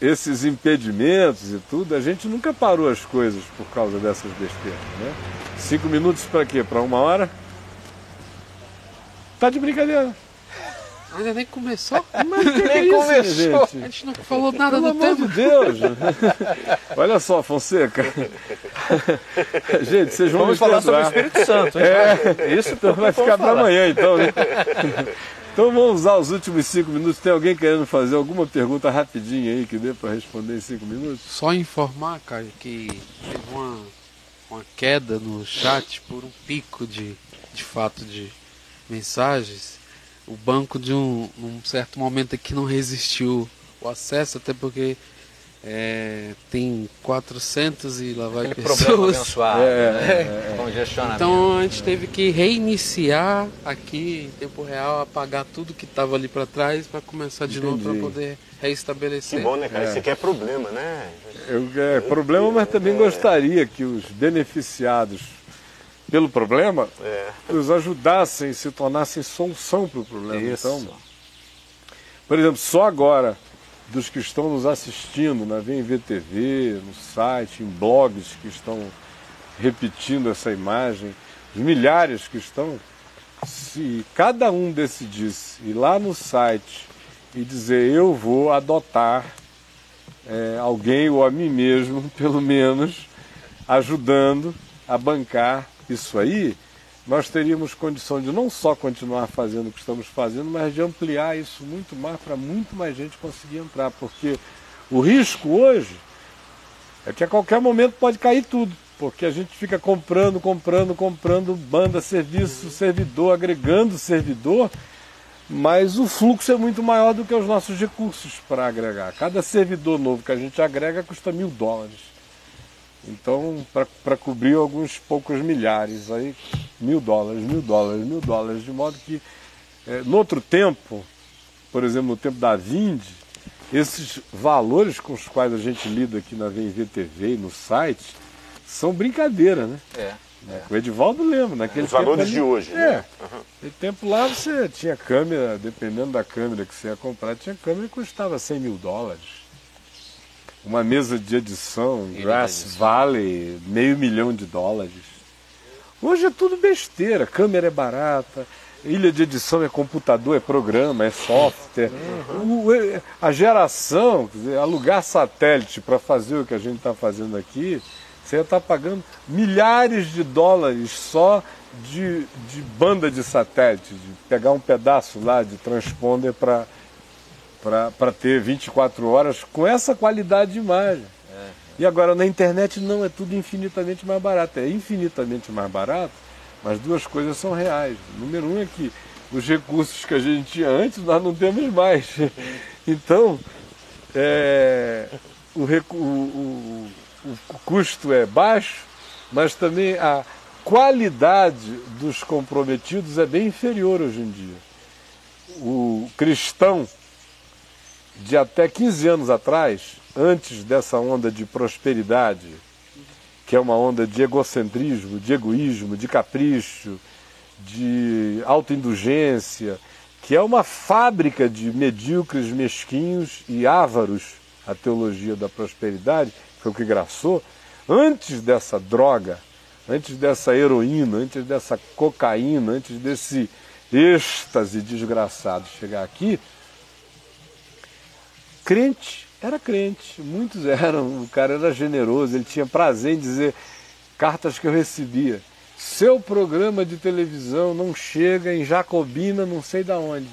esses impedimentos e tudo, a gente nunca parou as coisas por causa dessas besteiras, né? Cinco minutos para quê? Para uma hora? Tá de brincadeira. Ainda nem começou? Mas nem é isso, começou. Gente? A gente não falou nada Pelo do amor tema. de Deus. Olha só, Fonseca. gente, vocês vão Vamos falar sobre o Espírito Santo. É, isso então vai ficar para amanhã, então. Né? Então vamos usar os últimos cinco minutos. Tem alguém querendo fazer alguma pergunta rapidinha aí que dê para responder em cinco minutos? Só informar, Caio, que teve uma, uma queda no chat por um pico de, de fato de mensagens. O banco de um, um certo momento aqui não resistiu o acesso, até porque é, tem 400 e lá vai Aquele pessoas. Abençoado, é, né? é, é. Congestionamento. Então a gente teve que reiniciar aqui em tempo real, apagar tudo que estava ali para trás para começar de Entendi. novo para poder reestabelecer. Que bom, né, cara? É. Isso aqui é problema, né? Eu, é problema, mas também gostaria que os beneficiados pelo problema é. os ajudassem, se tornassem solução para o problema. Isso. Então, por exemplo, só agora dos que estão nos assistindo na VMVTV, no site, em blogs que estão repetindo essa imagem, os milhares que estão, se cada um decidisse ir lá no site e dizer eu vou adotar é, alguém ou a mim mesmo, pelo menos, ajudando a bancar isso aí, nós teríamos condição de não só continuar fazendo o que estamos fazendo, mas de ampliar isso muito mais para muito mais gente conseguir entrar, porque o risco hoje é que a qualquer momento pode cair tudo, porque a gente fica comprando, comprando, comprando banda, serviço, servidor, agregando servidor, mas o fluxo é muito maior do que os nossos recursos para agregar. Cada servidor novo que a gente agrega custa mil dólares. Então, para cobrir alguns poucos milhares, aí mil dólares, mil dólares, mil dólares, de modo que, é, no outro tempo, por exemplo, no tempo da Vinde, esses valores com os quais a gente lida aqui na VNV-TV e no site são brincadeira, né? É. É. O Edivaldo lembra, naquele Os valores ali, de hoje, é, né? Uhum. Naquele tempo lá você tinha câmera, dependendo da câmera que você ia comprar, tinha câmera que custava 100 mil dólares uma mesa de edição, Grass Valley, meio milhão de dólares. Hoje é tudo besteira, câmera é barata, ilha de edição é computador, é programa, é software. Uhum. O, é, a geração, dizer, alugar satélite para fazer o que a gente está fazendo aqui, você está pagando milhares de dólares só de, de banda de satélite, de pegar um pedaço lá de transponder para para ter 24 horas com essa qualidade de imagem. É. E agora na internet não, é tudo infinitamente mais barato. É infinitamente mais barato, mas duas coisas são reais. Número um é que os recursos que a gente tinha antes nós não temos mais. Então, é, o, o, o, o custo é baixo, mas também a qualidade dos comprometidos é bem inferior hoje em dia. O cristão de até 15 anos atrás, antes dessa onda de prosperidade, que é uma onda de egocentrismo, de egoísmo, de capricho, de autoindulgência, que é uma fábrica de medíocres, mesquinhos e ávaros, a teologia da prosperidade, foi o que graçou, antes dessa droga, antes dessa heroína, antes dessa cocaína, antes desse êxtase desgraçado chegar aqui, crente, era crente, muitos eram, o cara era generoso, ele tinha prazer em dizer cartas que eu recebia. Seu programa de televisão não chega em Jacobina, não sei da onde.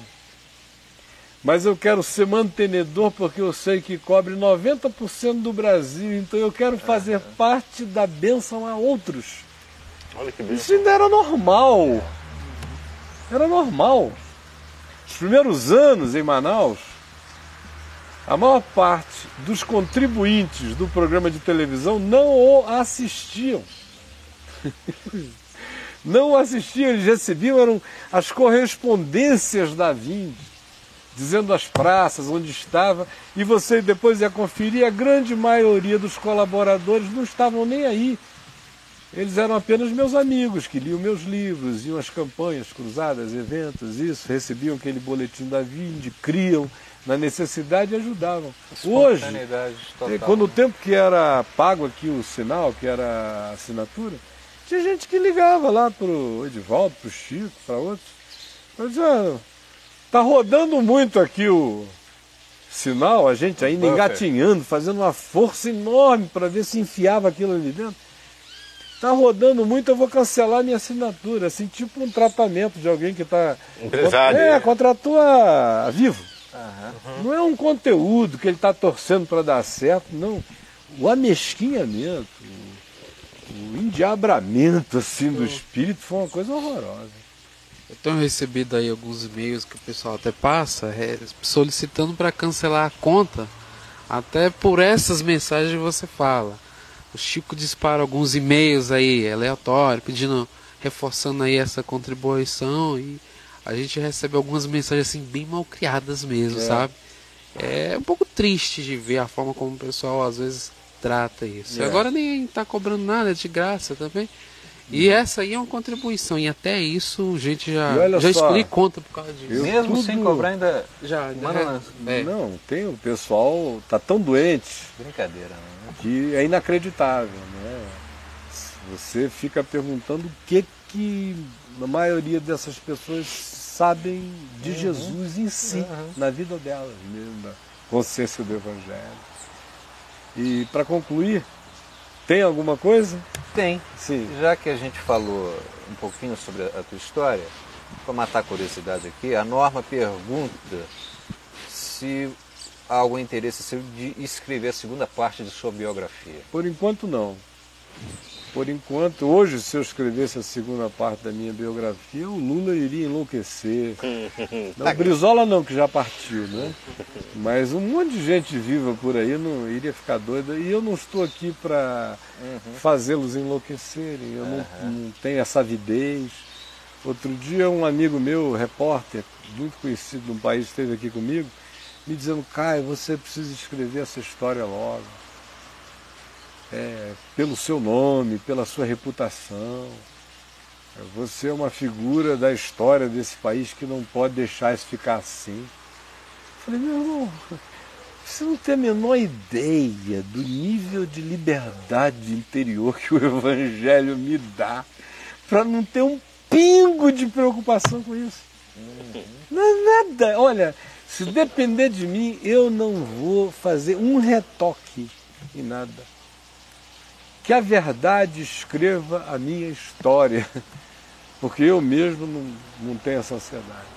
Mas eu quero ser mantenedor porque eu sei que cobre 90% do Brasil, então eu quero fazer parte da bênção a outros. Olha que bênção. Isso ainda era normal. Era normal. Os primeiros anos em Manaus, A maior parte dos contribuintes do programa de televisão não o assistiam. não o assistiam, eles recebiam eram as correspondências da Vinde, dizendo as praças onde estava, e você depois ia conferir, a grande maioria dos colaboradores não estavam nem aí. Eles eram apenas meus amigos que liam meus livros, iam às campanhas, cruzadas, eventos, isso, recebiam aquele boletim da Vinde, criam na necessidade ajudavam. Hoje, total. quando o tempo que era pago aqui o sinal, que era a assinatura, tinha gente que ligava lá pro Edivaldo, pro Chico, para outros. Eu dizia, ah, tá rodando muito aqui o sinal, a gente ainda engatinhando, fazendo uma força enorme para ver se enfiava aquilo ali dentro. Tá rodando muito, eu vou cancelar minha assinatura, assim, tipo um tratamento de alguém que está. Empresário. É, contratou a Vivo. Uhum. Não é um conteúdo que ele está torcendo para dar certo, não. O amesquinhamento, o, o endiabramento assim, do espírito foi uma coisa horrorosa. Eu tenho recebido aí alguns e-mails que o pessoal até passa é, solicitando para cancelar a conta. Até por essas mensagens você fala. O Chico dispara alguns e-mails aí aleatórios, pedindo, reforçando aí essa contribuição e a gente recebe algumas mensagens assim bem mal criadas mesmo, é. sabe? É um pouco triste de ver a forma como o pessoal às vezes trata isso. É. Agora nem tá cobrando nada é de graça também. E uhum. essa aí é uma contribuição. E até isso, a gente já, já exclui conta por causa disso. Mesmo tudo... sem cobrar ainda. Já, Mano, é. Não, tem o pessoal tá tão doente. Brincadeira, né? Que é inacreditável, né? Você fica perguntando o que que a maioria dessas pessoas sabem de uhum. Jesus em si, uhum. na vida delas mesmo, na consciência do Evangelho. E para concluir, tem alguma coisa? Tem. Sim. Já que a gente falou um pouquinho sobre a tua história, para matar a curiosidade aqui, a Norma pergunta se há algum interesse seu de escrever a segunda parte de sua biografia. Por enquanto não. Por enquanto, hoje, se eu escrevesse a segunda parte da minha biografia, o Lula iria enlouquecer. Não, Brizola não, que já partiu, né? Mas um monte de gente viva por aí não iria ficar doida. E eu não estou aqui para uhum. fazê-los enlouquecerem. Eu não, não tenho essa avidez. Outro dia, um amigo meu, repórter, muito conhecido no país, esteve aqui comigo, me dizendo: Caio, você precisa escrever essa história logo é, pelo seu nome, pela sua reputação. Você é uma figura da história desse país que não pode deixar isso ficar assim. Eu falei, meu irmão, você não tem a menor ideia do nível de liberdade interior que o Evangelho me dá para não ter um pingo de preocupação com isso. Uhum. Não é nada. Olha, se depender de mim, eu não vou fazer um retoque em nada que a verdade escreva a minha história, porque eu mesmo não, não tenho essa ansiedade.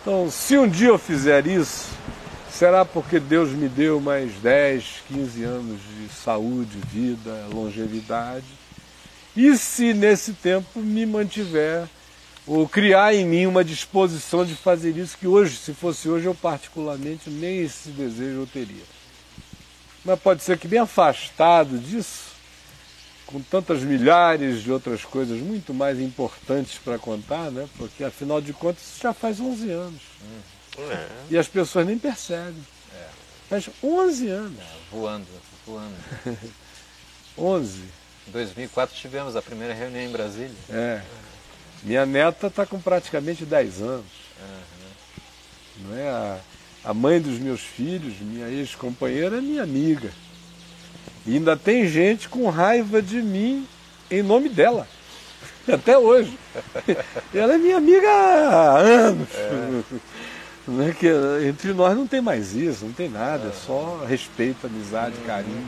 Então, se um dia eu fizer isso, será porque Deus me deu mais 10, 15 anos de saúde, vida, longevidade. E se nesse tempo me mantiver, ou criar em mim uma disposição de fazer isso, que hoje, se fosse hoje, eu particularmente nem esse desejo eu teria. Mas pode ser que bem afastado disso, com tantas milhares de outras coisas muito mais importantes para contar, né? Porque afinal de contas isso já faz 11 anos. É. E as pessoas nem percebem. É. Faz 11 anos. É, voando, voando. 11. Em 2004 tivemos a primeira reunião em Brasília. É. Minha neta está com praticamente 10 anos. Uhum. Não é? A, a mãe dos meus filhos, minha ex-companheira, é minha amiga. E ainda tem gente com raiva de mim em nome dela. Até hoje. Ela é minha amiga há anos. É. É que, entre nós não tem mais isso, não tem nada, é só respeito, amizade, carinho,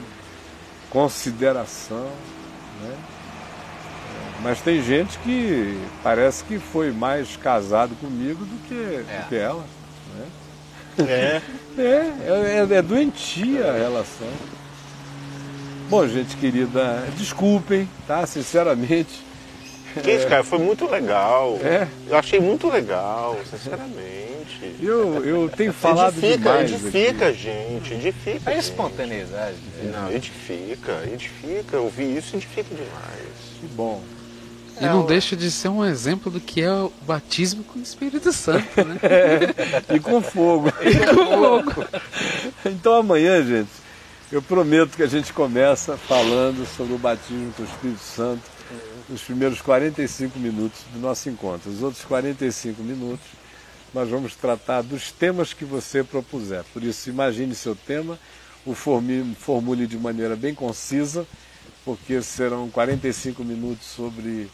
consideração. Né? Mas tem gente que parece que foi mais casado comigo do que, é. do que ela. Né? É. É, é, é doentia a relação. Bom, gente querida, desculpem, tá? Sinceramente, Gente, cara, foi muito legal. É? Eu achei muito legal, sinceramente. Eu, eu tenho falado edifica, demais edifica, aqui. gente, edifica. A gente. espontaneidade. Não, edifica, edifica. Eu vi isso, edifica demais. Que bom. E não deixa de ser um exemplo do que é o batismo com o Espírito Santo, né? E com fogo. Então amanhã, gente, eu prometo que a gente começa falando sobre o batismo com o Espírito Santo nos primeiros 45 minutos do nosso encontro. Os outros 45 minutos nós vamos tratar dos temas que você propuser. Por isso, imagine seu tema, o formule de maneira bem concisa, porque serão 45 minutos sobre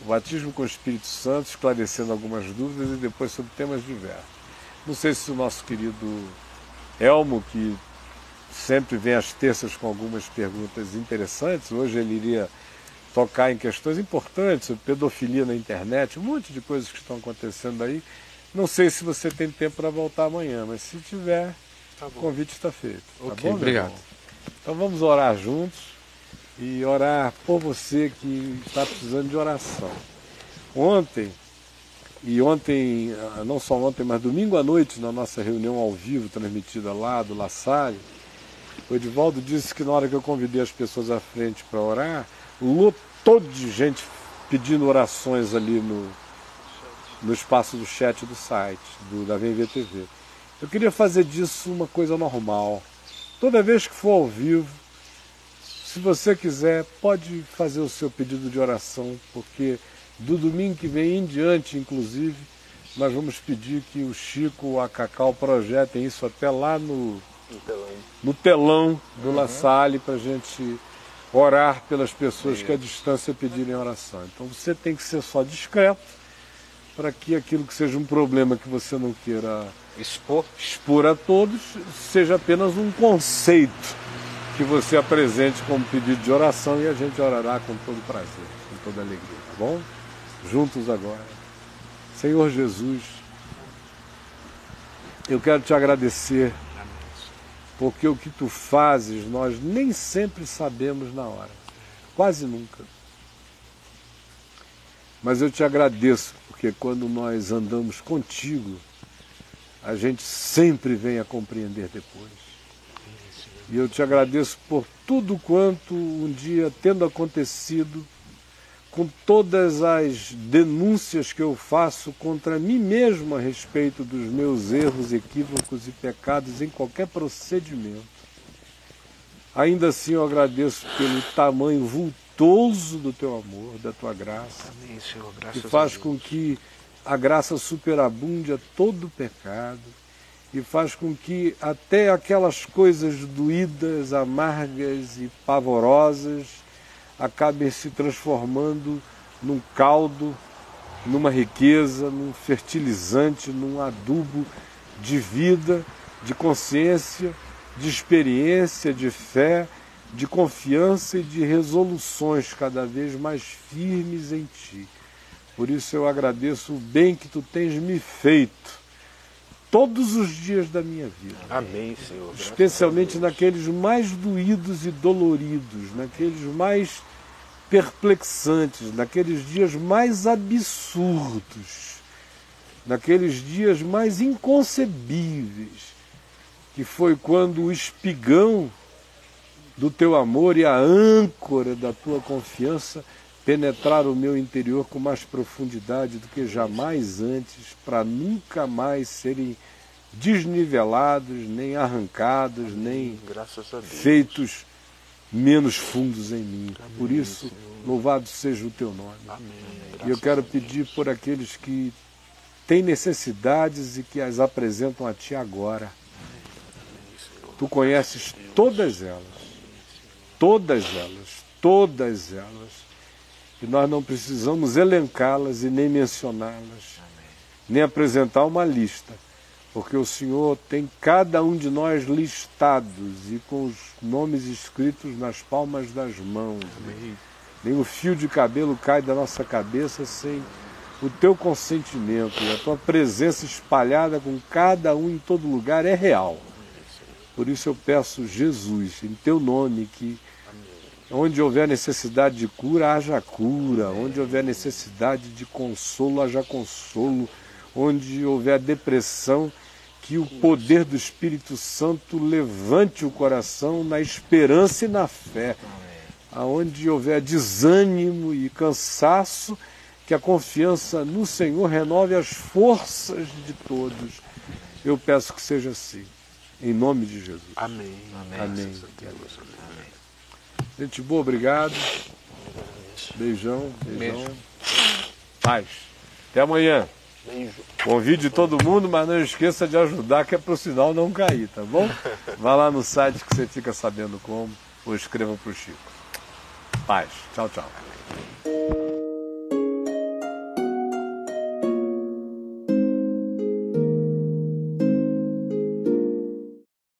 o batismo com o Espírito Santo, esclarecendo algumas dúvidas e depois sobre temas diversos. Não sei se o nosso querido Elmo, que sempre vem às terças com algumas perguntas interessantes, hoje ele iria tocar em questões importantes sobre pedofilia na internet, um monte de coisas que estão acontecendo aí. Não sei se você tem tempo para voltar amanhã, mas se tiver, o convite está feito. Tá Ok, bom, obrigado. Então vamos orar juntos e orar por você que está precisando de oração. Ontem, e ontem, ah, não só ontem, mas domingo à noite, na nossa reunião ao vivo, transmitida lá do La Salle, o Edivaldo disse que na hora que eu convidei as pessoas à frente para orar, lotou de gente pedindo orações ali no, no espaço do chat do site, do, da VMVTV. Eu queria fazer disso uma coisa normal. Toda vez que for ao vivo, se você quiser, pode fazer o seu pedido de oração, porque do domingo que vem em diante, inclusive, nós vamos pedir que o Chico a Cacau projetem isso até lá no, no telão do La Salle para a gente orar pelas pessoas que à distância pedirem oração. Então você tem que ser só discreto para que aquilo que seja um problema que você não queira Expor. expor a todos seja apenas um conceito que você apresente como pedido de oração e a gente orará com todo prazer, com toda alegria, tá bom? Juntos agora. Senhor Jesus, eu quero te agradecer porque o que tu fazes nós nem sempre sabemos na hora, quase nunca. Mas eu te agradeço porque quando nós andamos contigo, a gente sempre vem a compreender depois. E eu te agradeço por tudo quanto um dia tendo acontecido, com todas as denúncias que eu faço contra mim mesmo a respeito dos meus erros, equívocos e pecados em qualquer procedimento. Ainda assim eu agradeço pelo tamanho vultoso do teu amor, da tua graça Amém, Senhor. que faz com que a graça superabunde a todo pecado e faz com que até aquelas coisas doídas, amargas e pavorosas acabem se transformando num caldo, numa riqueza, num fertilizante, num adubo de vida, de consciência, de experiência, de fé, de confiança e de resoluções cada vez mais firmes em Ti. Por isso eu agradeço o bem que Tu tens me feito todos os dias da minha vida Amém, Senhor. Especialmente naqueles mais doídos e doloridos, naqueles mais perplexantes, naqueles dias mais absurdos, naqueles dias mais inconcebíveis, que foi quando o espigão do teu amor e a âncora da tua confiança penetraram o meu interior com mais profundidade do que jamais antes, para nunca mais serem desnivelados, nem arrancados, nem feitos menos fundos em mim. Por isso, louvado seja o teu nome. Amém. E eu quero pedir por aqueles que têm necessidades e que as apresentam a Ti agora. Tu conheces todas elas, todas elas, todas elas. E nós não precisamos elencá-las e nem mencioná-las, nem apresentar uma lista, porque o Senhor tem cada um de nós listados e com os nomes escritos nas palmas das mãos. Nem o fio de cabelo cai da nossa cabeça sem o teu consentimento e a tua presença espalhada com cada um em todo lugar é real. Por isso eu peço, Jesus, em teu nome, que Onde houver necessidade de cura, haja cura. Onde houver necessidade de consolo, haja consolo. Onde houver depressão, que o poder do Espírito Santo levante o coração na esperança e na fé. Aonde houver desânimo e cansaço, que a confiança no Senhor renove as forças de todos. Eu peço que seja assim. Em nome de Jesus. Amém. Amém. Amém. Gente boa, obrigado. Beijão, beijão. Beijo. Paz. Até amanhã. Beijo. Convide todo mundo, mas não esqueça de ajudar, que é para o sinal não cair, tá bom? Vá lá no site que você fica sabendo como, ou escreva para o Chico. Paz. Tchau, tchau.